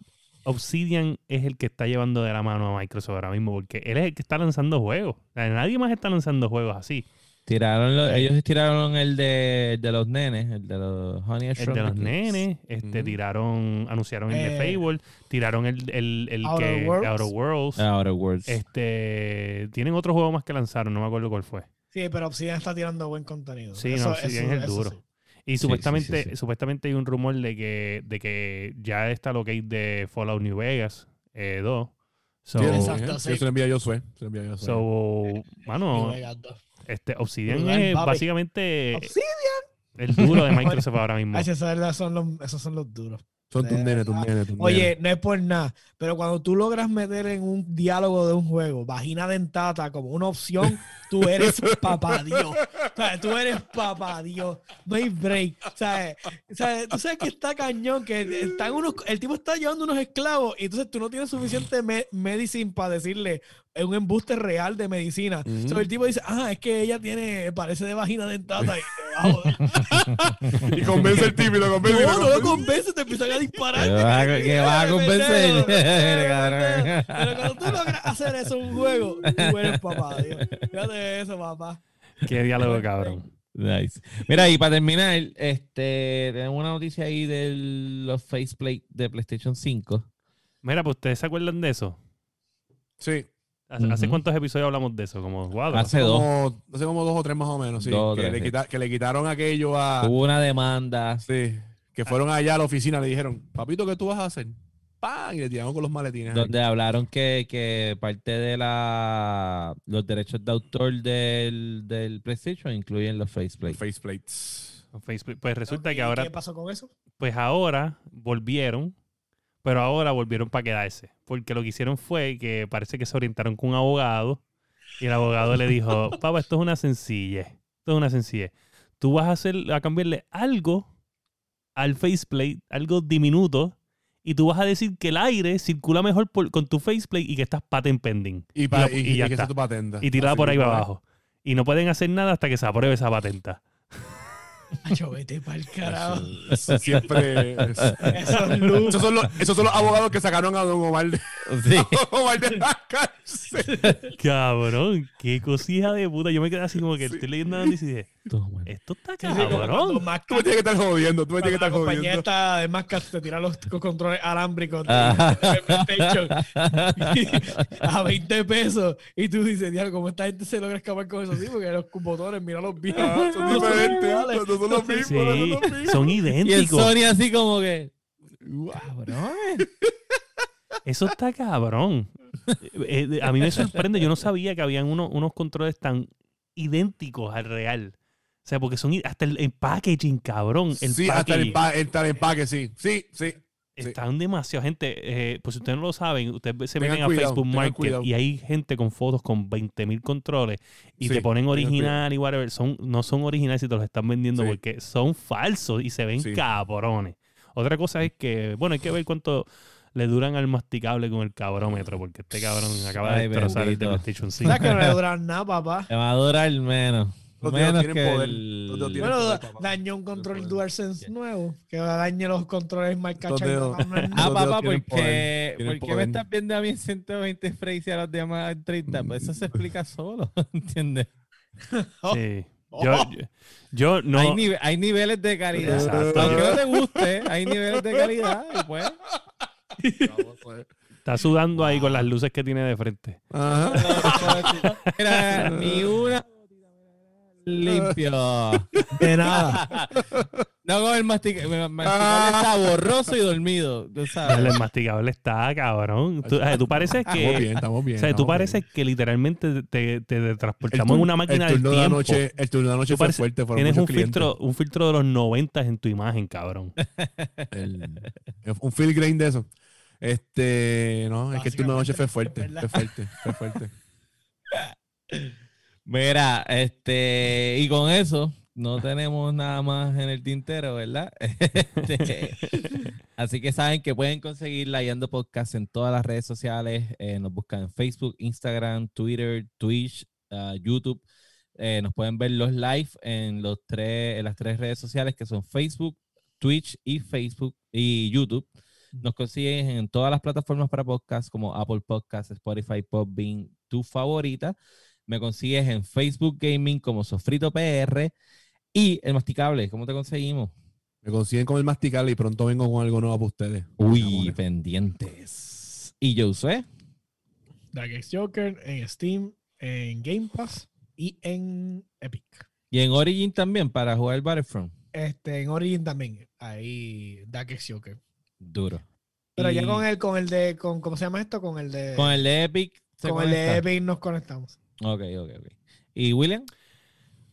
Obsidian es el que está llevando de la mano a Microsoft ahora mismo, porque él es el que está lanzando juegos. O sea, nadie más está lanzando juegos así. Tiraron lo- ellos tiraron el de, el de los nenes, el de los Honey El de los nenes, este, tiraron, anunciaron el de Eh, Fable, tiraron el, el, el Outer que Worlds. Outer Worlds. Outer Worlds. Este, tienen otro juego más que lanzaron, no me acuerdo cuál fue. Sí, pero Obsidian está tirando buen contenido. Sí, no, Obsidian es el duro. sí. Y sí, supuestamente, sí, sí. supuestamente hay un rumor de que, de que ya está lo que hay de Fallout New Vegas eh, 2. So, Sí, yo te lo Exacto, sí. Yo se lo envié a Josué. Se lo envié a Josué. so, New mano, Vegas 2. Este, Obsidian Brutal, es papi. básicamente Obsidian. el duro de Microsoft ahora mismo. Ay, esa verdad son los, esos son los duros. Son tus de nenes, tus nenes, tus nenes. Oye, no es por nada, pero cuando tú logras meter en un diálogo de un juego vagina dentata como una opción, tú eres papá Dios. O sea, tú eres papá Dios. No hay break. Tú sabes que está cañón, que están unos, el tipo está llevando unos esclavos y entonces tú no tienes suficiente me- medicine para decirle un embuste real de medicina. Entonces el tipo dice, ah, es que ella tiene, parece de vagina dentata y te va a joder. Y convence el tipo y lo convence. No, no lo convence. te empiezan a disparar. Que va a- que va a convencer. Pero cuando tú logras hacer eso en un juego, tú eres papá, Dios. Fíjate eso, papá. Qué diálogo, cabrón. Nice. Mira, y para terminar, este, tenemos una noticia ahí de los faceplate de PlayStation 5. Mira, pues ustedes se acuerdan de eso. Sí. ¿Hace, cuántos episodios hablamos de eso? Como cuatro. Hace dos. Como, hace como dos o tres más o menos, sí. Dos que, tres, le sí. quita- que le quitaron aquello a. Hubo una demanda. Sí. Que fueron allá a la oficina, le dijeron, papito, ¿qué tú vas a hacer? ¡Pam! Y le tiraron con los maletines. ahí. Donde hablaron que, que parte de la los derechos de autor del, del PlayStation incluyen los faceplate. Faceplates. Facebook. Pues resulta que ahora, ¿Qué pasó con eso? pues ahora volvieron, pero ahora volvieron para quedarse. Porque lo que hicieron fue que parece que se orientaron con un abogado y el abogado le dijo, papá, esto es una sencilla. Esto es una sencilla. Tú vas a hacer, a cambiarle algo al faceplate, algo diminuto, y tú vas a decir que el aire circula mejor por- con tu faceplate y que estás patent pending. Y, y, y ya está. sea tu patenta. Y tirada Así por ahí para abajo. Y no pueden hacer nada hasta que se apruebe esa patenta. Yo vete para el carajo. Eso siempre. Eso esos, son los, esos son los abogados que sacaron a Don Omar de, Sí. Omar de la cárcel. Cabrón, qué cosija de puta. Yo me quedé así como que Sí. estoy leyendo la noticia y dije, Esto está sí, cabrón. Tú me tienes que estar jodiendo. Tú me tienes que la estar compañía jodiendo. está de Mac te tira los co- controles alámbricos de, Ajá. de PlayStation a 20 pesos y tú dices, diablo, ¿cómo esta gente se logra escapar con eso? Sí, porque los botones, mira los. Ah, son diferentes. No son los mismos. Sí, no son los mismos. son Y el idénticos. Sony así como que. Cabrón. Eso está cabrón. Eh, eh, a mí me sorprende. Yo no sabía que habían unos, unos controles tan idénticos al real. O sea, porque son hasta el, el packaging, cabrón. El sí, hasta el, el empaque, sí. Sí, sí. sí. Están demasiado gente. eh, pues si ustedes no lo saben, ustedes se meten a cuidado, Facebook Market y hay gente con fotos con 20.000 controles y Sí, te ponen original y whatever. Son, no son originales y te los están vendiendo Sí. porque son falsos y se ven Sí. cabrones. Otra cosa es que, bueno, hay que ver cuánto le duran al masticable con el cabrómetro porque este cabrón acaba de Ay, destrozar el de bendito. PlayStation 5. ¿Sabes que no le duran nada, papá? Te va a durar menos. Los dedos Menos tienen que poder. el- Los dedos tienen Bueno, poder, dañó un control poder. DualSense nuevo. Que dañe los controles marca dedos. Ah, papá, poder, tienen ¿por qué me estás viendo a mí en 120 frames y a los demás en 30? Pues eso se explica solo, ¿entiendes? Sí. Yo, yo, yo no. Hay, nive- hay niveles de calidad. Exacto. Aunque no te guste, hay niveles de calidad. Y pues, Está sudando ahí con las luces que tiene de frente. Ajá. mira, ni una limpio. De nada. No con el mastica- el masticable está borroso y dormido. Tú sabes. El masticable está cabrón. Tú, tú pareces Estamos bien, que. estamos bien. O sea, tú estamos pareces bien. que literalmente te, transportamos en una máquina el del turno de la tiempo. noche, El turno de la noche fue pareces- fuerte. Tienes un clientes. filtro, un filtro de los 90 en tu imagen, cabrón. El- un field grain de eso. Este, no, es que el turno de la noche fue fuerte. Fue fuerte, fue fuerte. Mira, este, y con eso no tenemos nada más en el tintero, ¿verdad? Este, así que saben que pueden conseguir Layando Podcast en todas las redes sociales. eh, nos buscan en Facebook, Instagram, Twitter, Twitch, ah, YouTube. Eh, nos pueden ver los live en los tres, en las tres redes sociales que son Facebook, Twitch y Facebook y YouTube. Nos consiguen en todas las plataformas para podcast como Apple Podcasts, Spotify, Podbean, tu favorita. Me consigues en Facebook Gaming como Sofrito PR y el masticable. ¿Cómo te conseguimos? Me consiguen con el masticable y pronto vengo con algo nuevo para ustedes. Uy, Amores. pendientes. Y yo usé. Dark X Joker en Steam, en Game Pass y en Epic. Y en Origin también para jugar Battlefront. Este, en Origin también. Ahí, Dark X Joker. Duro. Pero ya con el, con el de, con, ¿cómo se llama esto? Con el de, con el de Epic. con el de. Epic nos conectamos. Ok, ok, ok. ¿Y William?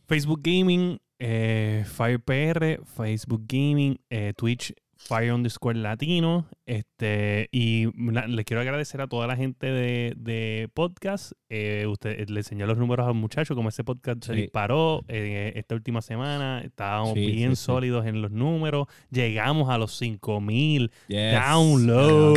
Facebook Gaming, eh, Fire PR, Facebook Gaming, eh, Twitch, Fire underscore Latino. Este, y les quiero agradecer a toda la gente de, de podcast. Eh, usted le enseñó los números al muchacho, como ese podcast se disparó eh, esta última semana. Estábamos Sí, bien sí. sólidos en los números. Llegamos a los 5000 Yes. downloads.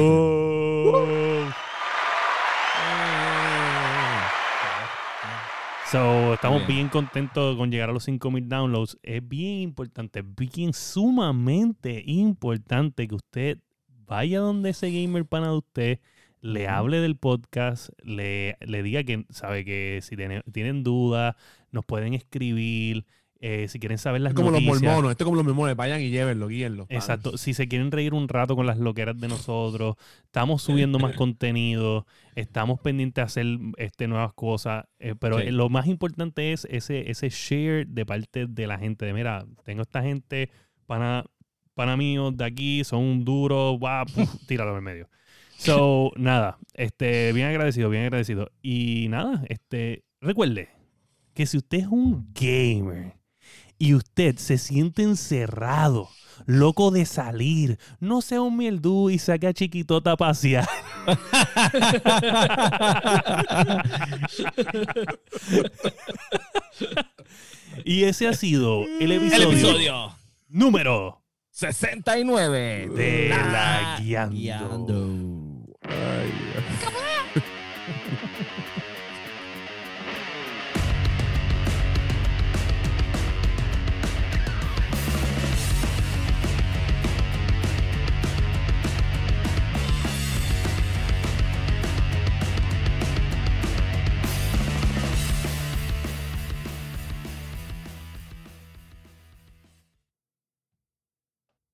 So, estamos Bien. bien. contentos con llegar a los 5000 downloads. Es bien importante, bien sumamente importante que usted vaya donde ese gamer pana de usted, le hable del podcast, le, le diga que sabe que si tiene- tienen dudas, nos pueden escribir Eh, si quieren saber las Es como noticias. los mormonos, esto es como los mormones, vayan y llévenlo, guíenlo. Exacto. Si se quieren reír un rato con las loqueras de nosotros, estamos subiendo más contenido, estamos pendientes de hacer este, nuevas cosas, eh, pero Sí. eh, lo más importante es ese, ese share de parte de la gente. De mira, tengo esta gente, pana mío de aquí, son duros, guau, puf, tíralo en medio. So, nada, este, bien agradecido, bien agradecido. Y nada, este, recuerde que si usted es un gamer y usted se siente encerrado, loco de salir, no sea un mieldú y saque a chiquitota a pasear. y ese ha sido el episodio, El episodio número 69 de La La Guiando. Guiando. Ay, Dios.